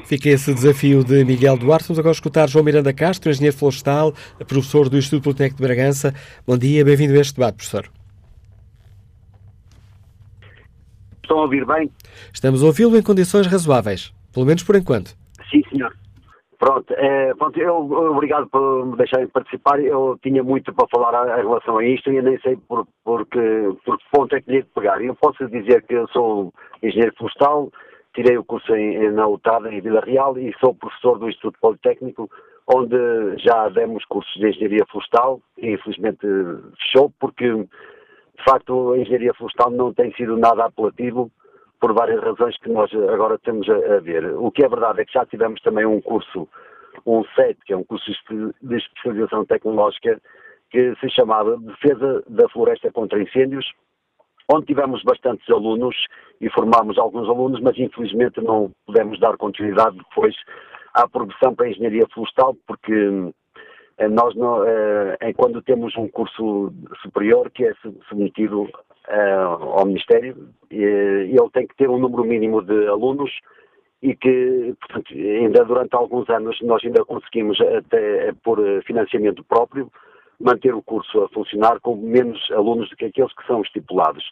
[SPEAKER 2] Fica esse desafio de Miguel Duarte. Vamos agora escutar João Miranda Castro, engenheiro florestal, professor do Instituto Politécnico de Bragança. Bom dia, bem-vindo a este debate, professor.
[SPEAKER 15] Estão a ouvir bem?
[SPEAKER 2] Estamos a ouvi-lo em condições razoáveis, pelo menos por enquanto.
[SPEAKER 15] Sim, senhor. Pronto, é, pronto eu, obrigado por me deixarem participar. Eu tinha muito para falar em relação a isto e eu nem sei por, por, que, por que ponto é que lhe pegar. Eu posso dizer que eu sou engenheiro florestal, tirei o curso em, na UTAD, em Vila Real, e sou professor do Instituto Politécnico, onde já demos cursos de engenharia florestal, e infelizmente fechou, porque de facto a engenharia florestal não tem sido nada apelativo, por várias razões que nós agora temos a, a ver. O que é verdade é que já tivemos também um curso, um SET, que é um curso de especialização tecnológica, que se chamava Defesa da Floresta contra Incêndios, onde tivemos bastantes alunos e formámos alguns alunos, mas infelizmente não pudemos dar continuidade depois à progressão para a engenharia florestal, porque eh, nós, não, é, quando temos um curso superior que é submetido é, ao Ministério, ele tem que ter um número mínimo de alunos e que, portanto, ainda durante alguns anos nós ainda conseguimos, até por financiamento próprio, manter o curso a funcionar com menos alunos do que aqueles que são estipulados.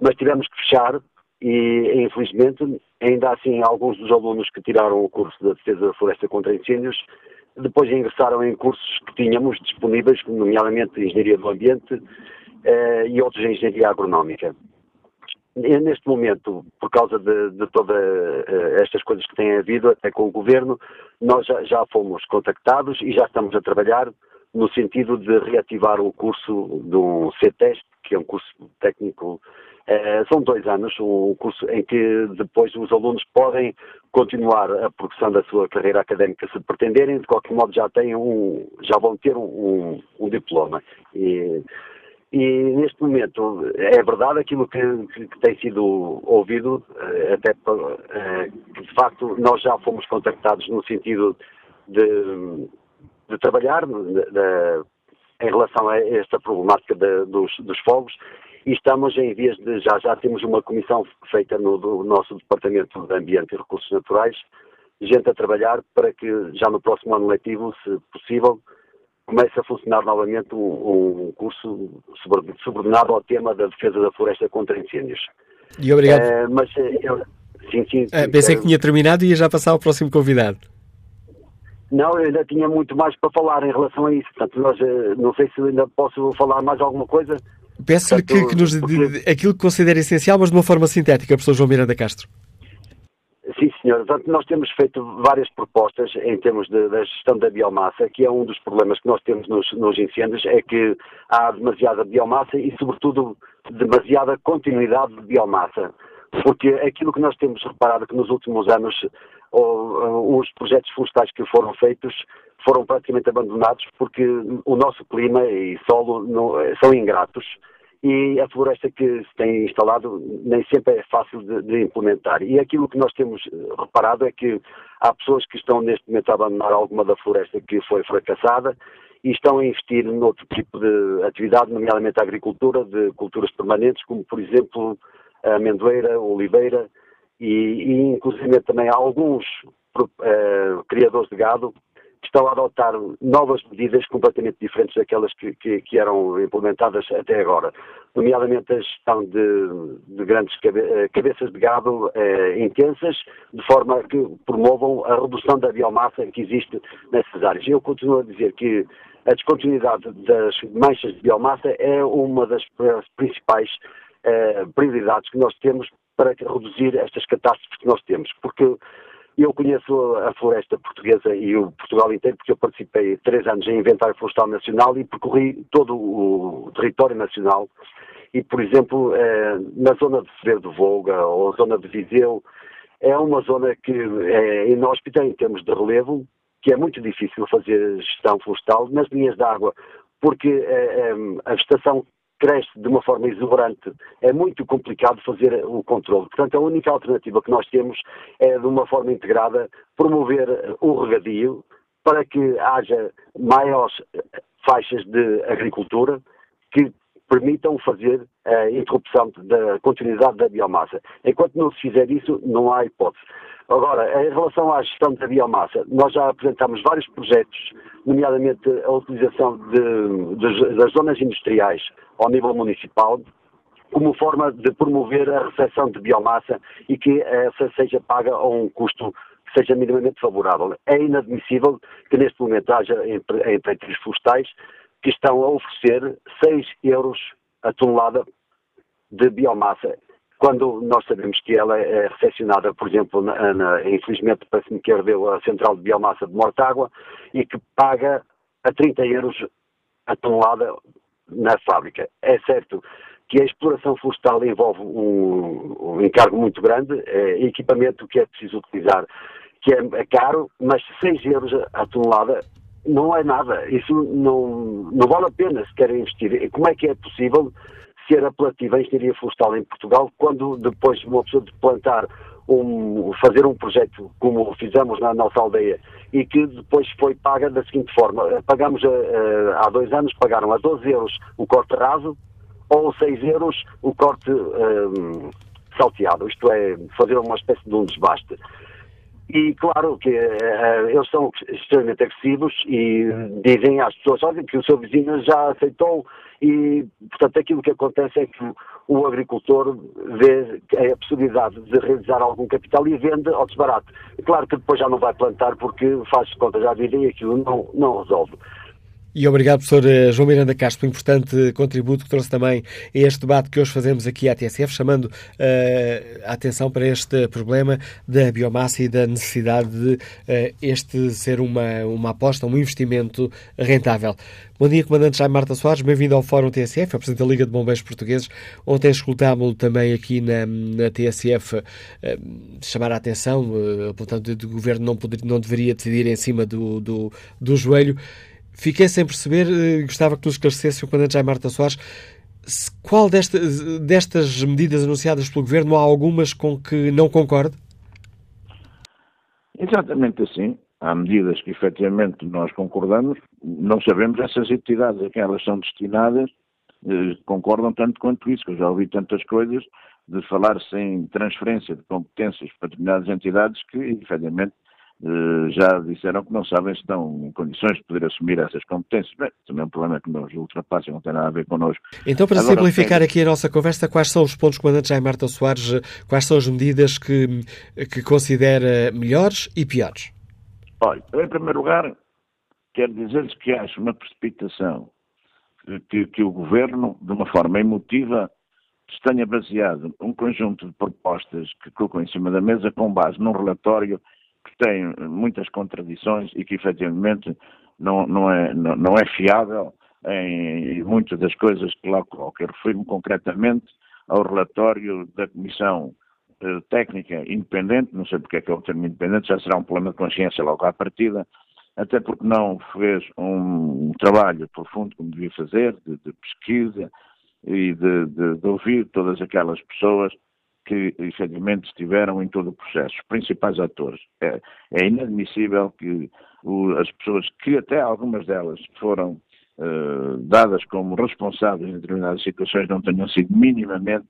[SPEAKER 15] Mas tivemos que fechar e, infelizmente, ainda assim, alguns dos alunos que tiraram o curso da defesa da floresta contra incêndios depois ingressaram em cursos que tínhamos disponíveis, nomeadamente Engenharia do Ambiente eh, e outros em Engenharia Agronómica. E, neste momento, por causa de, de todas uh, estas coisas que têm havido, até com o Governo, nós já, já fomos contactados e já estamos a trabalhar no sentido de reativar o curso do C-Test, que é um curso técnico, eh, são dois anos, um curso em que depois os alunos podem continuar a progressão da sua carreira académica se pretenderem, de qualquer modo já têm um, já vão ter um, um diploma. E, e, neste momento é verdade aquilo que, que, que tem sido ouvido, eh, até eh, que de facto nós já fomos contactados no sentido de de trabalhar, de, de, em relação a esta problemática de, dos, dos fogos e estamos em vias de, já, já temos uma comissão feita no nosso Departamento de Ambiente e Recursos Naturais, gente a trabalhar para que já no próximo ano letivo, se possível, comece a funcionar novamente um, um curso subordinado ao tema da defesa da floresta contra incêndios.
[SPEAKER 2] E obrigado.
[SPEAKER 15] Uh, mas eu, sim, sim, sim,
[SPEAKER 2] uh, pensei que tinha terminado e ia já passar ao próximo convidado.
[SPEAKER 15] Não, eu ainda tinha muito mais para falar em relação a isso. Portanto, nós, não sei se ainda posso falar mais alguma coisa.
[SPEAKER 2] Peço-lhe que, que, nos porque... aquilo que considera essencial, mas de uma forma sintética, professor João Miranda Castro.
[SPEAKER 15] Sim, senhor. Portanto, nós temos feito várias propostas em termos de, da gestão da biomassa, que é um dos problemas que nós temos nos, nos incêndios, é que há demasiada biomassa e, sobretudo, demasiada continuidade de biomassa. Porque aquilo que nós temos reparado que nos últimos anos os projetos florestais que foram feitos foram praticamente abandonados porque o nosso clima e solo não, são ingratos e a floresta que se tem instalado nem sempre é fácil de, de, implementar. E aquilo que nós temos reparado é que há pessoas que estão neste momento a abandonar alguma da floresta que foi fracassada e estão a investir noutro tipo de atividade, nomeadamente a agricultura, de culturas permanentes, como por exemplo a amendoeira, a oliveira, e, e inclusive também alguns uh, criadores de gado estão a adotar novas medidas completamente diferentes daquelas que, que, que eram implementadas até agora, nomeadamente a gestão de, de grandes cabe, uh, cabeças de gado uh, intensas, de forma que promovam a redução da biomassa que existe nessas áreas. Eu continuo a dizer que a descontinuidade das manchas de biomassa é uma das principais prioridades que nós temos para reduzir estas catástrofes que nós temos. Porque eu conheço a floresta portuguesa e o Portugal inteiro, porque eu participei três anos em Inventário Florestal Nacional e percorri todo o território nacional. E, por exemplo, eh, na zona de Severo de Volga ou zona de Viseu, é uma zona que é inóspita em termos de relevo, que é muito difícil fazer gestão florestal nas linhas de água, porque eh, eh, a vegetação cresce de uma forma exuberante, é muito complicado fazer o controle. Portanto, a única alternativa que nós temos é, de uma forma integrada, promover o regadio para que haja maiores faixas de agricultura que permitam fazer a interrupção da continuidade da biomassa. Enquanto não se fizer isso, não há hipótese. Agora, em relação à gestão da biomassa, nós já apresentamos vários projetos, nomeadamente a utilização de, de, das zonas industriais ao nível municipal, como forma de promover a recepção de biomassa e que essa seja paga a um custo que seja minimamente favorável. É inadmissível que neste momento haja empresas florestais que estão a oferecer 6 euros a tonelada de biomassa quando nós sabemos que ela é recepcionada, por exemplo, na, na, infelizmente parece-me que herdeu a central de biomassa de Mortágua e que paga a 30 euros a tonelada na fábrica. É certo que a exploração florestal envolve um, um encargo muito grande, é, equipamento que é preciso utilizar, que é, é caro, mas 6 euros a tonelada não é nada. Isso não, não vale a pena se querem investir. Como é que é possível ser apelativa a engenharia florestal em Portugal quando depois uma pessoa de plantar um, fazer um projeto como fizemos na nossa aldeia e que depois foi paga da seguinte forma. Pagamos a, eh, a, há dois anos, pagaram a 12 euros o corte raso ou 6 euros o corte um, eh, salteado, isto é, fazer uma espécie de um desbaste. E claro que uh, eles são extremamente agressivos e dizem às pessoas, olha, que o seu vizinho já aceitou e, portanto, aquilo que acontece é que o agricultor vê a possibilidade de realizar algum capital e vende ao desbarato. Claro que depois já não vai plantar porque faz contas à vida e aquilo não, não resolve.
[SPEAKER 2] E obrigado, professor eh, João Miranda Castro, pelo importante contributo que trouxe também a este debate que hoje fazemos aqui à TSF, chamando uh, a atenção para este problema da biomassa e da necessidade de uh, este ser uma, uma aposta, um investimento rentável. Bom dia, Comandante Jaime Marta Soares, bem-vindo ao Fórum TSF, é Presidente da Liga de Bombeiros Portugueses. Ontem escutámos-lo também aqui na, na TSF uh, chamar a atenção, uh, portanto, do Governo não, poder, não deveria decidir em cima do, do, do joelho. Fiquei sem perceber, eh, gostava que nos esclarecesse o Comandante Jaime Marta Soares, qual desta, destas medidas anunciadas pelo Governo há algumas com que não concorde?
[SPEAKER 12] Exatamente assim. há medidas que efetivamente nós concordamos, não sabemos essas entidades a quem elas são destinadas, eh, concordam tanto quanto isso, que eu já ouvi tantas coisas de falar-se em transferência de competências para determinadas entidades que, efetivamente, já disseram que não sabem se estão em condições de poder assumir essas competências. Bem, também é um problema que nos ultrapassa, não tem nada a ver connosco.
[SPEAKER 2] Então, para Agora, simplificar tem... aqui a nossa conversa, quais são os pontos, Comandante Jaime Marta Soares, quais são as medidas que, que considera melhores e piores?
[SPEAKER 12] Olha, em primeiro lugar, quero dizer-lhes que acho uma precipitação que, que o Governo, de uma forma emotiva, tenha baseado um conjunto de propostas que colocou em cima da mesa com base num relatório que tem muitas contradições e que efetivamente não, não, é, não, não é fiável em muitas das coisas que lá coloca. Eu refiro-me concretamente ao relatório da Comissão eh, Técnica Independente, não sei porque é que é o termo independente, já será um problema de consciência logo à partida, até porque não fez um trabalho profundo como devia fazer, de, de pesquisa e de, de, de, ouvir todas aquelas pessoas que efetivamente estiveram em todo o processo, os principais atores. É, é inadmissível que o, as pessoas, que até algumas delas foram uh, dadas como responsáveis em determinadas situações, não tenham sido minimamente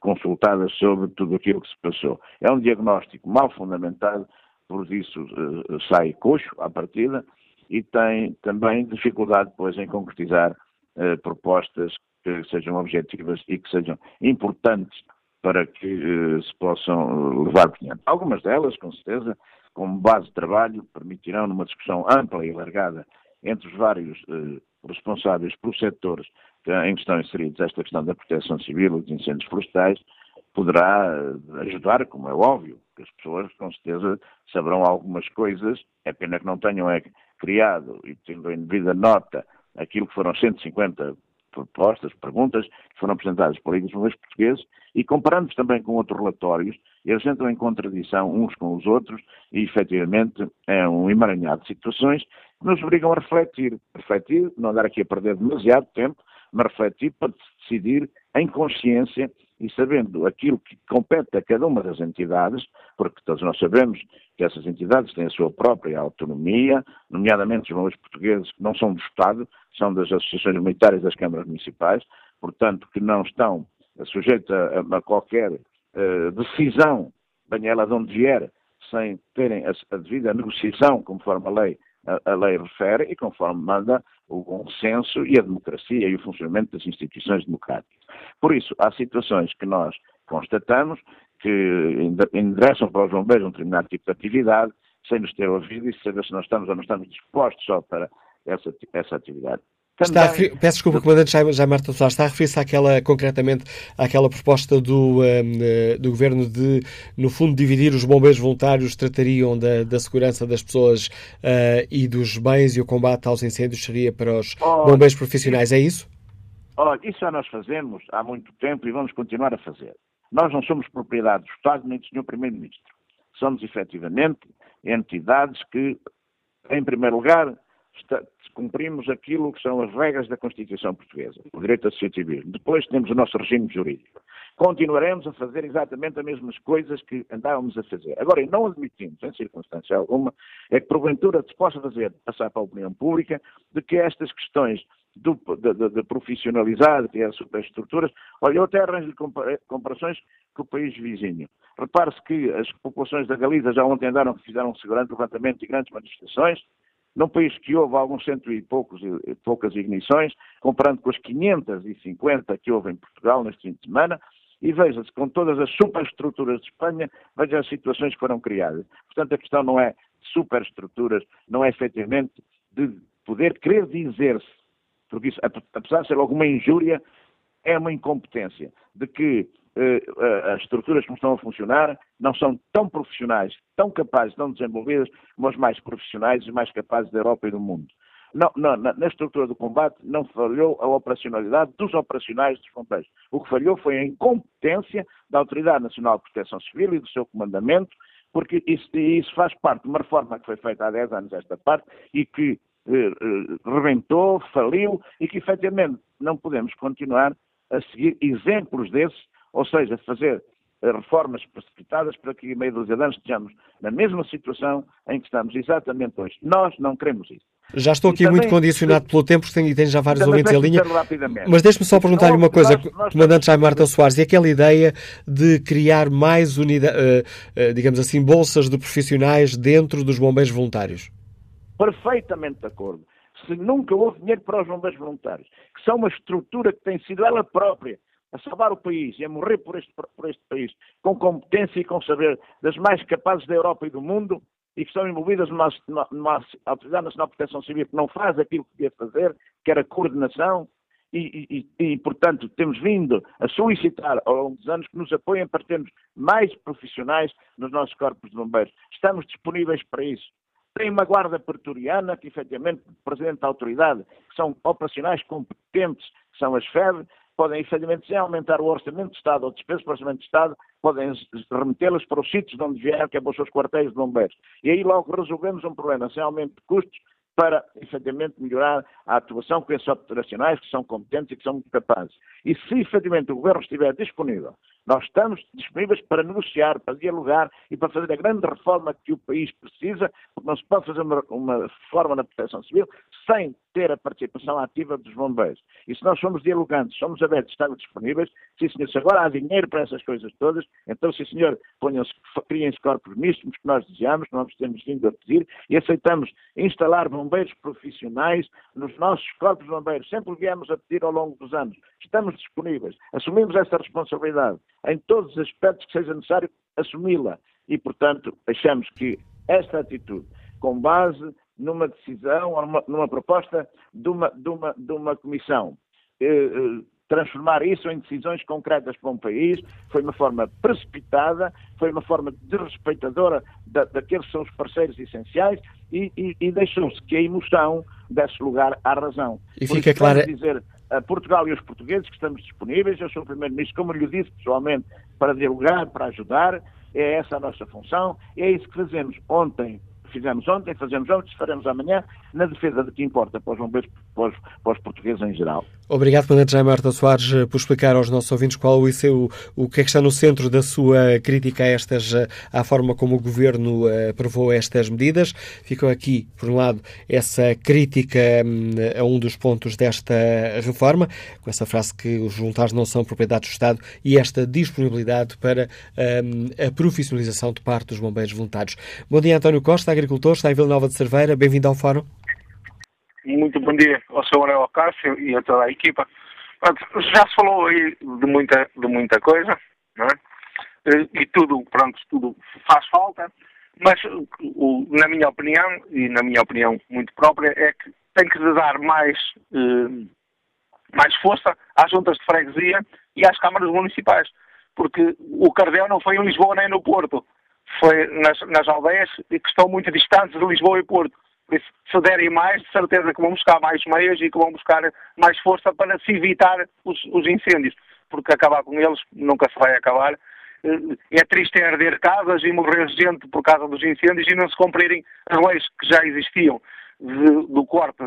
[SPEAKER 12] consultadas sobre tudo aquilo que se passou. É um diagnóstico mal fundamentado, por isso uh, sai coxo à partida e tem também dificuldade depois em concretizar uh, propostas que sejam objetivas e que sejam importantes para que eh, se possam levar por diante. Algumas delas, com certeza, como base de trabalho, permitirão, numa discussão ampla e alargada entre os vários eh, responsáveis pelos setores em que estão inseridos esta questão da proteção civil e dos incêndios florestais, poderá eh, ajudar, como é óbvio, que as pessoas com certeza saberão algumas coisas, é pena que não tenham criado e tendo em devida nota aquilo que foram 150 propostas, perguntas que foram apresentadas por legisladores portugueses e comparando também com outros relatórios, eles entram em contradição uns com os outros e, efetivamente, é um emaranhado de situações que nos obrigam a refletir. Refletir, não andar aqui a perder demasiado tempo, mas refletir para decidir em consciência e sabendo aquilo que compete a cada uma das entidades, porque todos nós sabemos que essas entidades têm a sua própria autonomia, nomeadamente os valores portugueses que não são do Estado, são das associações militares das câmaras municipais, portanto que não estão sujeitos a, a qualquer uh, decisão, venha ela de onde vier, sem terem a, a devida negociação, conforme a lei, a, lei refere, e conforme manda o bom senso e a democracia e o funcionamento das instituições democráticas. Por isso, há situações que nós constatamos que endereçam para os bombeiros um determinado tipo de atividade, sem nos ter ouvido e saber se nós estamos ou não estamos dispostos só para essa, essa atividade.
[SPEAKER 2] Está refer... Peço desculpa, Comandante Jaime Marta Soares, está a referir-se àquela, concretamente àquela proposta do, um, eh, do Governo de, no fundo, dividir os bombeiros voluntários, tratariam da, da segurança das pessoas uh, e dos bens e o combate aos incêndios seria para os oh, bombeiros profissionais, é isso?
[SPEAKER 12] Olha, isso já nós fazemos há muito tempo e vamos continuar a fazer. Nós não somos propriedade do Estado nem do Sr. Primeiro-Ministro. Somos, efetivamente, entidades que, em primeiro lugar, cumprimos aquilo que são as regras da Constituição Portuguesa, o direito associativismo. Depois temos o nosso regime jurídico. Continuaremos a fazer exatamente as mesmas coisas que andávamos a fazer. Agora, não admitimos, em circunstância alguma, é que porventura se possa fazer passar para a opinião pública de que estas questões do, de, de, de, profissionalizar, de as superestruturas. Olha, eu até arranjo comparações com o país vizinho. Repare-se que as populações da Galiza já ontem andaram, fizeram grande levantamento e grandes manifestações, num país que houve alguns cento e poucos, poucas ignições, comparando com as 550 que houve em Portugal neste fim de semana, e veja-se, com todas as superestruturas de Espanha, veja as situações que foram criadas. Portanto, a questão não é superestruturas, não é efetivamente de poder querer dizer-se porque isso, apesar de ser alguma injúria, é uma incompetência de que as estruturas como estão a funcionar não são tão profissionais, tão capazes, tão desenvolvidas como as mais profissionais e mais capazes da Europa e do mundo. Não, não, na, estrutura do combate não falhou a operacionalidade dos operacionais dos bombeiros. O que falhou foi a incompetência da Autoridade Nacional de Proteção Civil e do seu comandamento, porque isso, isso faz parte de uma reforma que foi feita há 10 anos esta parte e que eh, eh, rebentou, faliu e que efetivamente não podemos continuar a seguir exemplos desses, ou seja, fazer reformas precipitadas para que, em meio dos anos, estejamos na mesma situação em que estamos exatamente hoje. Nós não queremos isso.
[SPEAKER 2] Já estou aqui
[SPEAKER 12] também-
[SPEAKER 2] muito condicionado pelo tempo, porque tenho, tenho já vários ouvintes em linha. Mas deixe-me só perguntar-lhe uma coisa,
[SPEAKER 12] Nós- nós-
[SPEAKER 2] Comandante Jaime Marta Soares, e aquela ideia de criar mais unidades, digamos assim, bolsas de profissionais dentro dos bombeiros voluntários?
[SPEAKER 12] perfeitamente de acordo. Se nunca houve dinheiro para os bombeiros voluntários, que são uma estrutura que tem sido ela própria a salvar o país e a morrer por este, por este país, com competência e com saber das mais capazes da Europa e do mundo, e que estão envolvidas numa, numa, numa Autoridade Nacional de Proteção Civil que não faz aquilo que devia fazer, que era coordenação, e, e- e, portanto, temos vindo a solicitar ao longo dos anos que nos apoiem para termos mais profissionais nos nossos corpos de bombeiros. Estamos disponíveis para isso. Tem uma guarda pretoriana, que efetivamente, Presidente da Autoridade, que são operacionais competentes, que são as FEB, podem efetivamente, sem aumentar o orçamento de Estado ou despesas para o orçamento de Estado, podem remetê-las para os sítios de onde vieram, que é para os seus quartéis de bombeiros. E aí logo resolvemos um problema, sem aumento de custos, para efetivamente melhorar a atuação com esses operacionais que são competentes e que são muito capazes. E se efetivamente o Governo estiver disponível, nós estamos disponíveis para negociar, para dialogar e para fazer a grande reforma que o país precisa, porque não se pode fazer uma, uma reforma na proteção civil sem ter a participação ativa dos bombeiros. E se nós somos dialogantes, somos abertos, estamos disponíveis, sim senhor, se agora há dinheiro para essas coisas todas, então sim senhor, ponham-se, criem-se corpos mistos, que nós desejamos, que nós temos vindo a pedir, e aceitamos instalar bombeiros profissionais nos nossos corpos bombeiros. Sempre viemos a pedir ao longo dos anos. Estamos disponíveis, assumimos essa responsabilidade em todos os aspectos que seja necessário assumi-la. E, portanto, achamos que esta atitude, com base numa decisão ou numa, numa proposta de uma, de uma, de uma comissão, eh, eh, transformar isso em decisões concretas para um país, foi uma forma precipitada, foi uma forma desrespeitadora da, daqueles que são os parceiros essenciais e, e, e deixou-se que a emoção desse lugar à razão.
[SPEAKER 2] E
[SPEAKER 12] Por
[SPEAKER 2] fica clara-
[SPEAKER 12] dizer a Portugal e aos portugueses que estamos disponíveis, eu sou o Primeiro-Ministro, como lhe disse pessoalmente, para dialogar, para ajudar, é essa a nossa função, é isso que fazemos. Ontem, fizemos ontem, fazemos ontem, faremos amanhã, na defesa de que importa para os bombeiros, para os, para os portugueses em geral.
[SPEAKER 2] Obrigado, Comandante Jaime Horta Soares, eh, por explicar aos nossos ouvintes qual o, o que é que está no centro da sua crítica a estas, eh, à forma como o Governo eh, aprovou estas medidas. Ficou aqui, por um lado, essa crítica hum, a um dos pontos desta reforma, com essa frase que os voluntários não são propriedade do Estado e esta disponibilidade para hum, a profissionalização de parte dos bombeiros voluntários. Bom dia, António Costa, agricultor, está em Vila Nova de Cerveira. Bem-vindo ao Fórum.
[SPEAKER 16] Muito bom dia ao Sr. Manuel Cássio e a toda a equipa. Já se falou aí de muita, de muita coisa, não é? Eh, E tudo, pronto, tudo faz falta, mas na minha opinião, e na minha opinião muito própria, é que tem que dar mais, eh, mais força às juntas de freguesia e às câmaras municipais, porque o Cardel não foi em Lisboa nem no Porto, foi nas, nas aldeias que estão muito distantes de Lisboa e Porto. Por se derem mais, de certeza que vão buscar mais meios e que vão buscar mais força para se evitar os, os incêndios, porque acabar com eles nunca se vai acabar. Eh, É triste é arder casas e morrer gente por causa dos incêndios e não se cumprirem as leis que já existiam de- do corte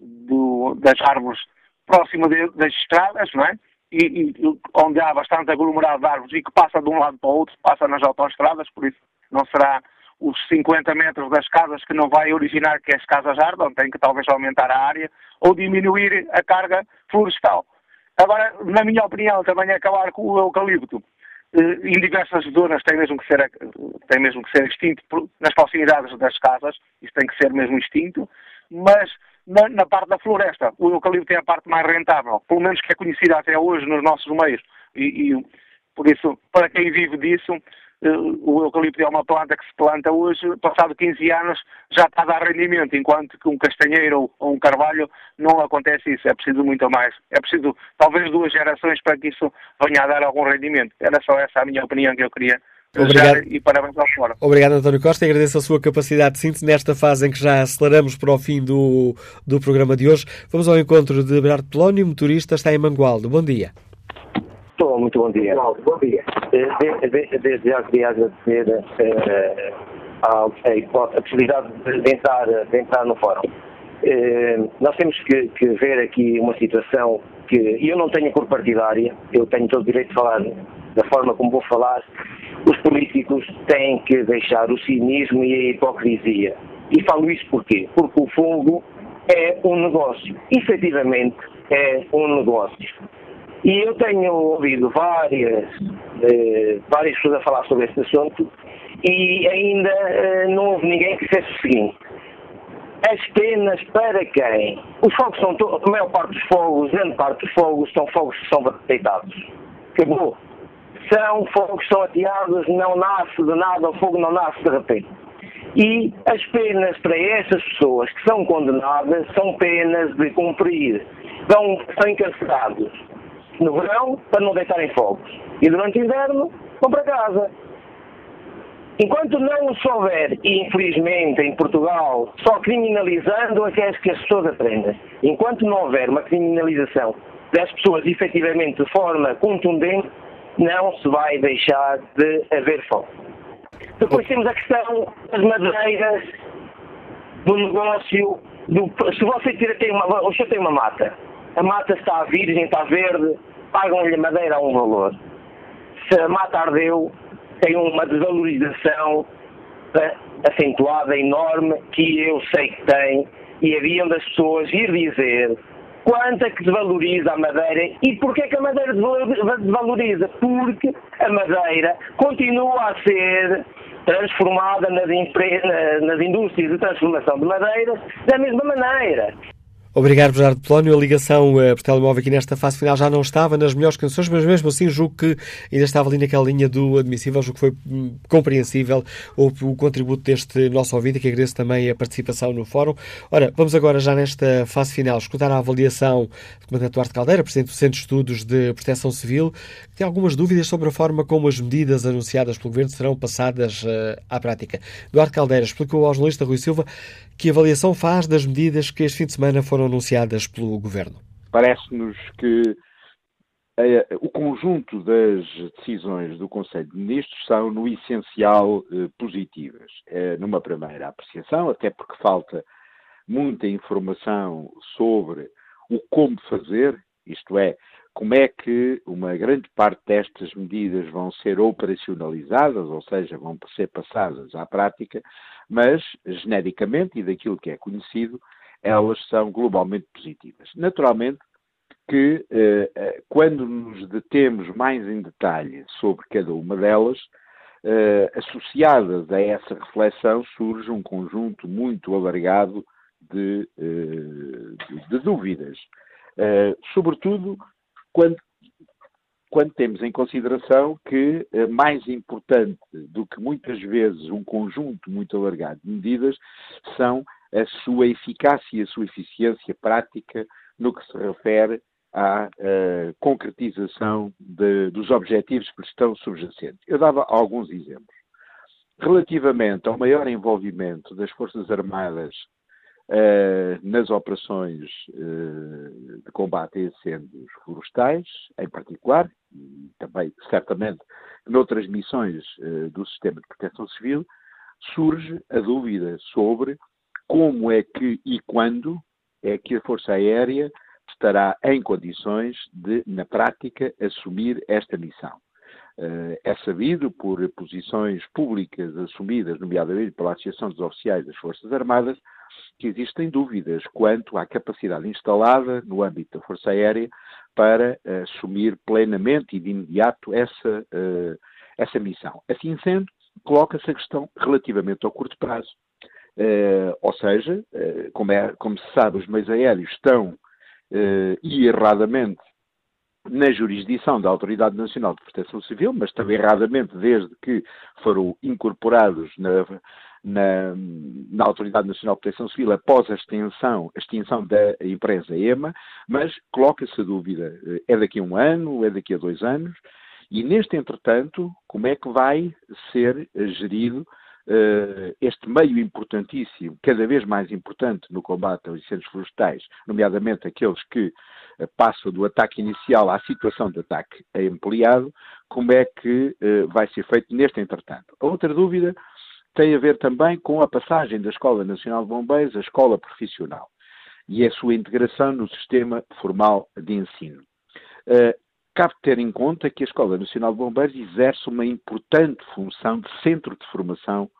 [SPEAKER 16] do- das árvores próximo de- das estradas, não é? E, e onde há bastante aglomerado de árvores e que passa de um lado para o outro, passa nas autoestradas, por isso não será os 50 metros das casas que não vai originar que as casas ardam, tem que talvez aumentar a área ou diminuir a carga florestal. Agora, na minha opinião, também é acabar com o eucalipto. Eh, Em diversas zonas tem mesmo que ser, tem mesmo que ser extinto nas proximidades das casas, isso tem que ser mesmo extinto, mas na, na parte da floresta, o eucalipto é a parte mais rentável, pelo menos que é conhecida até hoje nos nossos meios. E, e, por isso, para quem vive disso, eh, o eucalipto é uma planta que se planta hoje, passado 15 anos, já está a dar rendimento, enquanto que um castanheiro ou- ou um carvalho não acontece isso, é preciso muito mais. É preciso talvez duas gerações para que isso venha a dar algum rendimento. Era só essa a minha opinião que eu queria
[SPEAKER 2] Obrigado.
[SPEAKER 16] e parabéns ao fora.
[SPEAKER 2] Obrigado, António Costa, e agradeço a sua capacidade de síntese nesta fase em que já aceleramos para o fim do, do programa de hoje. Vamos ao encontro de Bernardo Polónio, motorista, está em Mangualdo. Bom dia.
[SPEAKER 17] Estou, muito bom dia. Bom dia. Desde, já queria agradecer eh, a, possibilidade de, entrar, de entrar no fórum. Eh, nós temos que, que ver aqui uma situação que e eu não tenho cor partidária, eu tenho todo o direito de falar da forma como vou falar, os políticos têm que deixar o cinismo e a hipocrisia. E falo isso porquê? Porque o fogo é um negócio. Efetivamente é um negócio. E eu tenho ouvido várias, eh, várias pessoas a falar sobre este assunto e ainda eh, não houve ninguém que dissesse o seguinte. As penas para quem? Os fogos são, a maior parte dos fogos, grande parte dos fogos, são fogos que são deitados. Acabou. São fogos são ateados, não nasce de nada, o fogo não nasce de repente. E as penas para essas pessoas que são condenadas são penas de cumprir. Vão, são encarcerados no verão para não deitarem fogos. E durante o inverno vão para casa. Enquanto não o souber, e infelizmente em Portugal, só criminalizando é que as pessoas aprendem. Enquanto não houver uma criminalização das pessoas efetivamente de forma contundente, não se vai deixar de haver fogo. Depois temos a questão das madeiras, do negócio, do, se você tem uma, o senhor tem uma mata, a mata está virgem, está verde, pagam-lhe a madeira a um valor. Se a mata ardeu, tem uma desvalorização acentuada, enorme, que eu sei que tem, e haviam das pessoas ir dizer quanto é que desvaloriza a madeira e porquê é que a madeira desvaloriza? Porque a madeira continua a ser transformada nas, nas indústrias de transformação de madeiras da mesma maneira.
[SPEAKER 2] Obrigado, Bernardo Polónio. A ligação uh, por telemóvel aqui nesta fase final já não estava nas melhores condições, mas mesmo assim julgo que ainda estava ali naquela linha do admissível, julgo que foi hum, compreensível o, o, contributo deste nosso ouvinte, que agradeço também a participação no fórum. Ora, vamos agora já nesta fase final escutar a avaliação do Comandante Duarte Caldeira, Presidente do Centro de Estudos de Proteção Civil, tem algumas dúvidas sobre a forma como as medidas anunciadas pelo Governo serão passadas uh, à prática. Duarte Caldeira explicou ao jornalista Rui Silva que avaliação faz das medidas que este fim de semana foram anunciadas pelo Governo?
[SPEAKER 18] Parece-nos que eh, o conjunto das decisões do Conselho de Ministros são, no essencial, eh, positivas. Eh, numa primeira apreciação, até porque falta muita informação sobre o como fazer, isto é, como é que uma grande parte destas medidas vão ser operacionalizadas, ou seja, vão ser passadas à prática, mas, genericamente, e daquilo que é conhecido, elas são globalmente positivas. Naturalmente que, eh, eh, quando nos detemos mais em detalhe sobre cada uma delas, eh, associadas a essa reflexão, surge um conjunto muito alargado de, de, de dúvidas. sobretudo quando quando temos em consideração que eh, mais importante do que muitas vezes um conjunto muito alargado de medidas são a sua eficácia e a sua eficiência prática no que se refere à uh, concretização de, dos objetivos que estão subjacentes. Eu dava alguns exemplos. Relativamente ao maior envolvimento das Forças Armadas uh, nas operações uh, de combate a incêndios florestais, em particular, e também, certamente, noutras missões uh, do sistema de proteção civil, surge a dúvida sobre como é que e quando é que a Força Aérea estará em condições de, na prática, assumir esta missão. É sabido por posições públicas assumidas, nomeadamente pela Associação dos Oficiais das Forças Armadas, que existem dúvidas quanto à capacidade instalada no âmbito da Força Aérea para uh, assumir plenamente e de imediato essa, uh, essa missão. Assim sendo, coloca-se a questão relativamente ao curto prazo. Uh, ou seja, como, é, como, se sabe, os meios aéreos estão, e erradamente, na jurisdição da Autoridade Nacional de Proteção Civil, mas também erradamente desde que foram incorporados na, na, na, Autoridade Nacional de Proteção Civil após a extinção, a extinção da empresa EMA, mas coloca-se a dúvida, eh, é daqui a um ano, é daqui a dois anos, e neste entretanto, como é que vai ser gerido uh, este meio importantíssimo, cada vez mais importante no combate aos incêndios florestais, nomeadamente aqueles que passam do ataque inicial à situação de ataque ampliado, como é que uh, vai ser feito neste entretanto? A outra dúvida tem a ver também com a passagem da Escola Nacional de Bombeiros à escola profissional e a sua integração no sistema formal de ensino. Uh, cabe ter em conta que a Escola Nacional de Bombeiros exerce uma importante função de centro de formação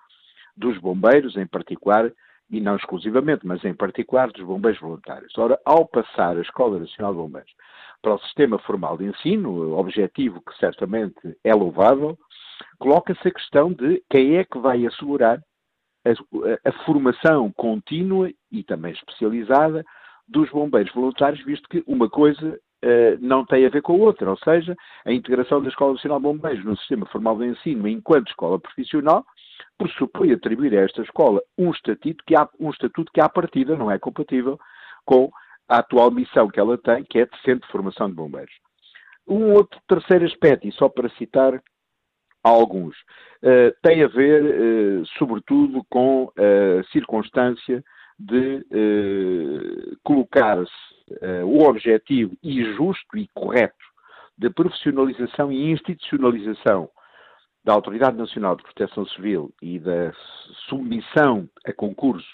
[SPEAKER 18] dos bombeiros, em particular, e não exclusivamente, mas em particular dos bombeiros voluntários. Ora, ao passar a Escola Nacional de Bombeiros para o sistema formal de ensino, objetivo que certamente é louvável, coloca-se a questão de quem é que vai assegurar a, a, formação contínua e também especializada dos bombeiros voluntários, visto que uma coisa uh, não tem a ver com a outra, ou seja, a integração da Escola Nacional de Bombeiros no sistema formal de ensino enquanto escola profissional pressupõe atribuir a esta escola um estatuto que, há, um estatuto que à partida não é compatível com a atual missão que ela tem, que é de centro de formação de bombeiros. Um outro terceiro aspecto, e só para citar alguns, uh, tem a ver, uh, sobretudo, com a circunstância de uh, colocar-se o objetivo e justo e correto de profissionalização e institucionalização da Autoridade Nacional de Proteção Civil e da submissão a concurso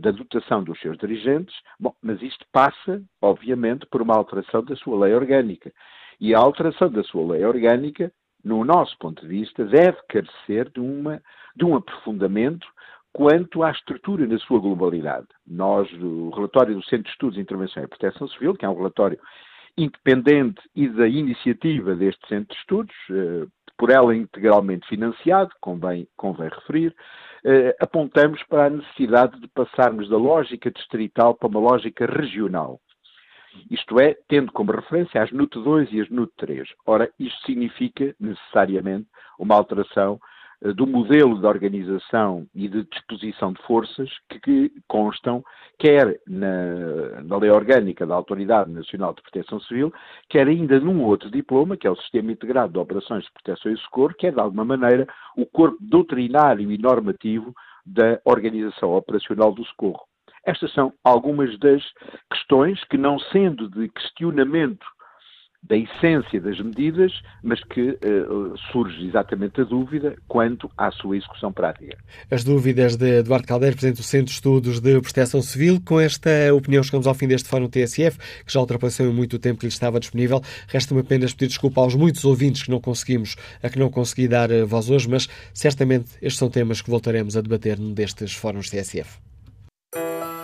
[SPEAKER 18] da dotação dos seus dirigentes, bom, mas isto passa, obviamente, por uma alteração da sua lei orgânica. E a alteração da sua lei orgânica no nosso ponto de vista, deve carecer de, uma, de um aprofundamento quanto à estrutura na sua globalidade. Nós, o relatório do Centro de Estudos de Intervenção e Proteção Civil, que é um relatório independente e da iniciativa deste Centro de Estudos, eh, por ela integralmente financiado, convém, convém referir, eh, apontamos para a necessidade de passarmos da lógica distrital para uma lógica regional. Isto é, tendo como referência as NUT 2 e as NUT 3. Ora, isto significa necessariamente uma alteração uh, do modelo de organização e de disposição de forças que, que constam quer na, na, Lei Orgânica da Autoridade Nacional de Proteção Civil, quer ainda num outro diploma, que é o Sistema Integrado de Operações de Proteção e Socorro, que é, de alguma maneira, o corpo doutrinário e normativo da organização operacional do socorro. Estas são algumas das questões que, não sendo de questionamento da essência das medidas, mas que uh, surge exatamente a dúvida quanto à sua execução prática.
[SPEAKER 2] As dúvidas de Eduardo Caldeiro, Presidente do Centro de Estudos de Proteção Civil. Com esta opinião chegamos ao fim deste Fórum TSF, que já ultrapassou muito o tempo que lhe estava disponível. Resta-me apenas pedir desculpa aos muitos ouvintes que não conseguimos, a que não consegui dar eh, voz hoje, mas certamente estes são temas que voltaremos a debater num destes Fóruns TSF. Thank you.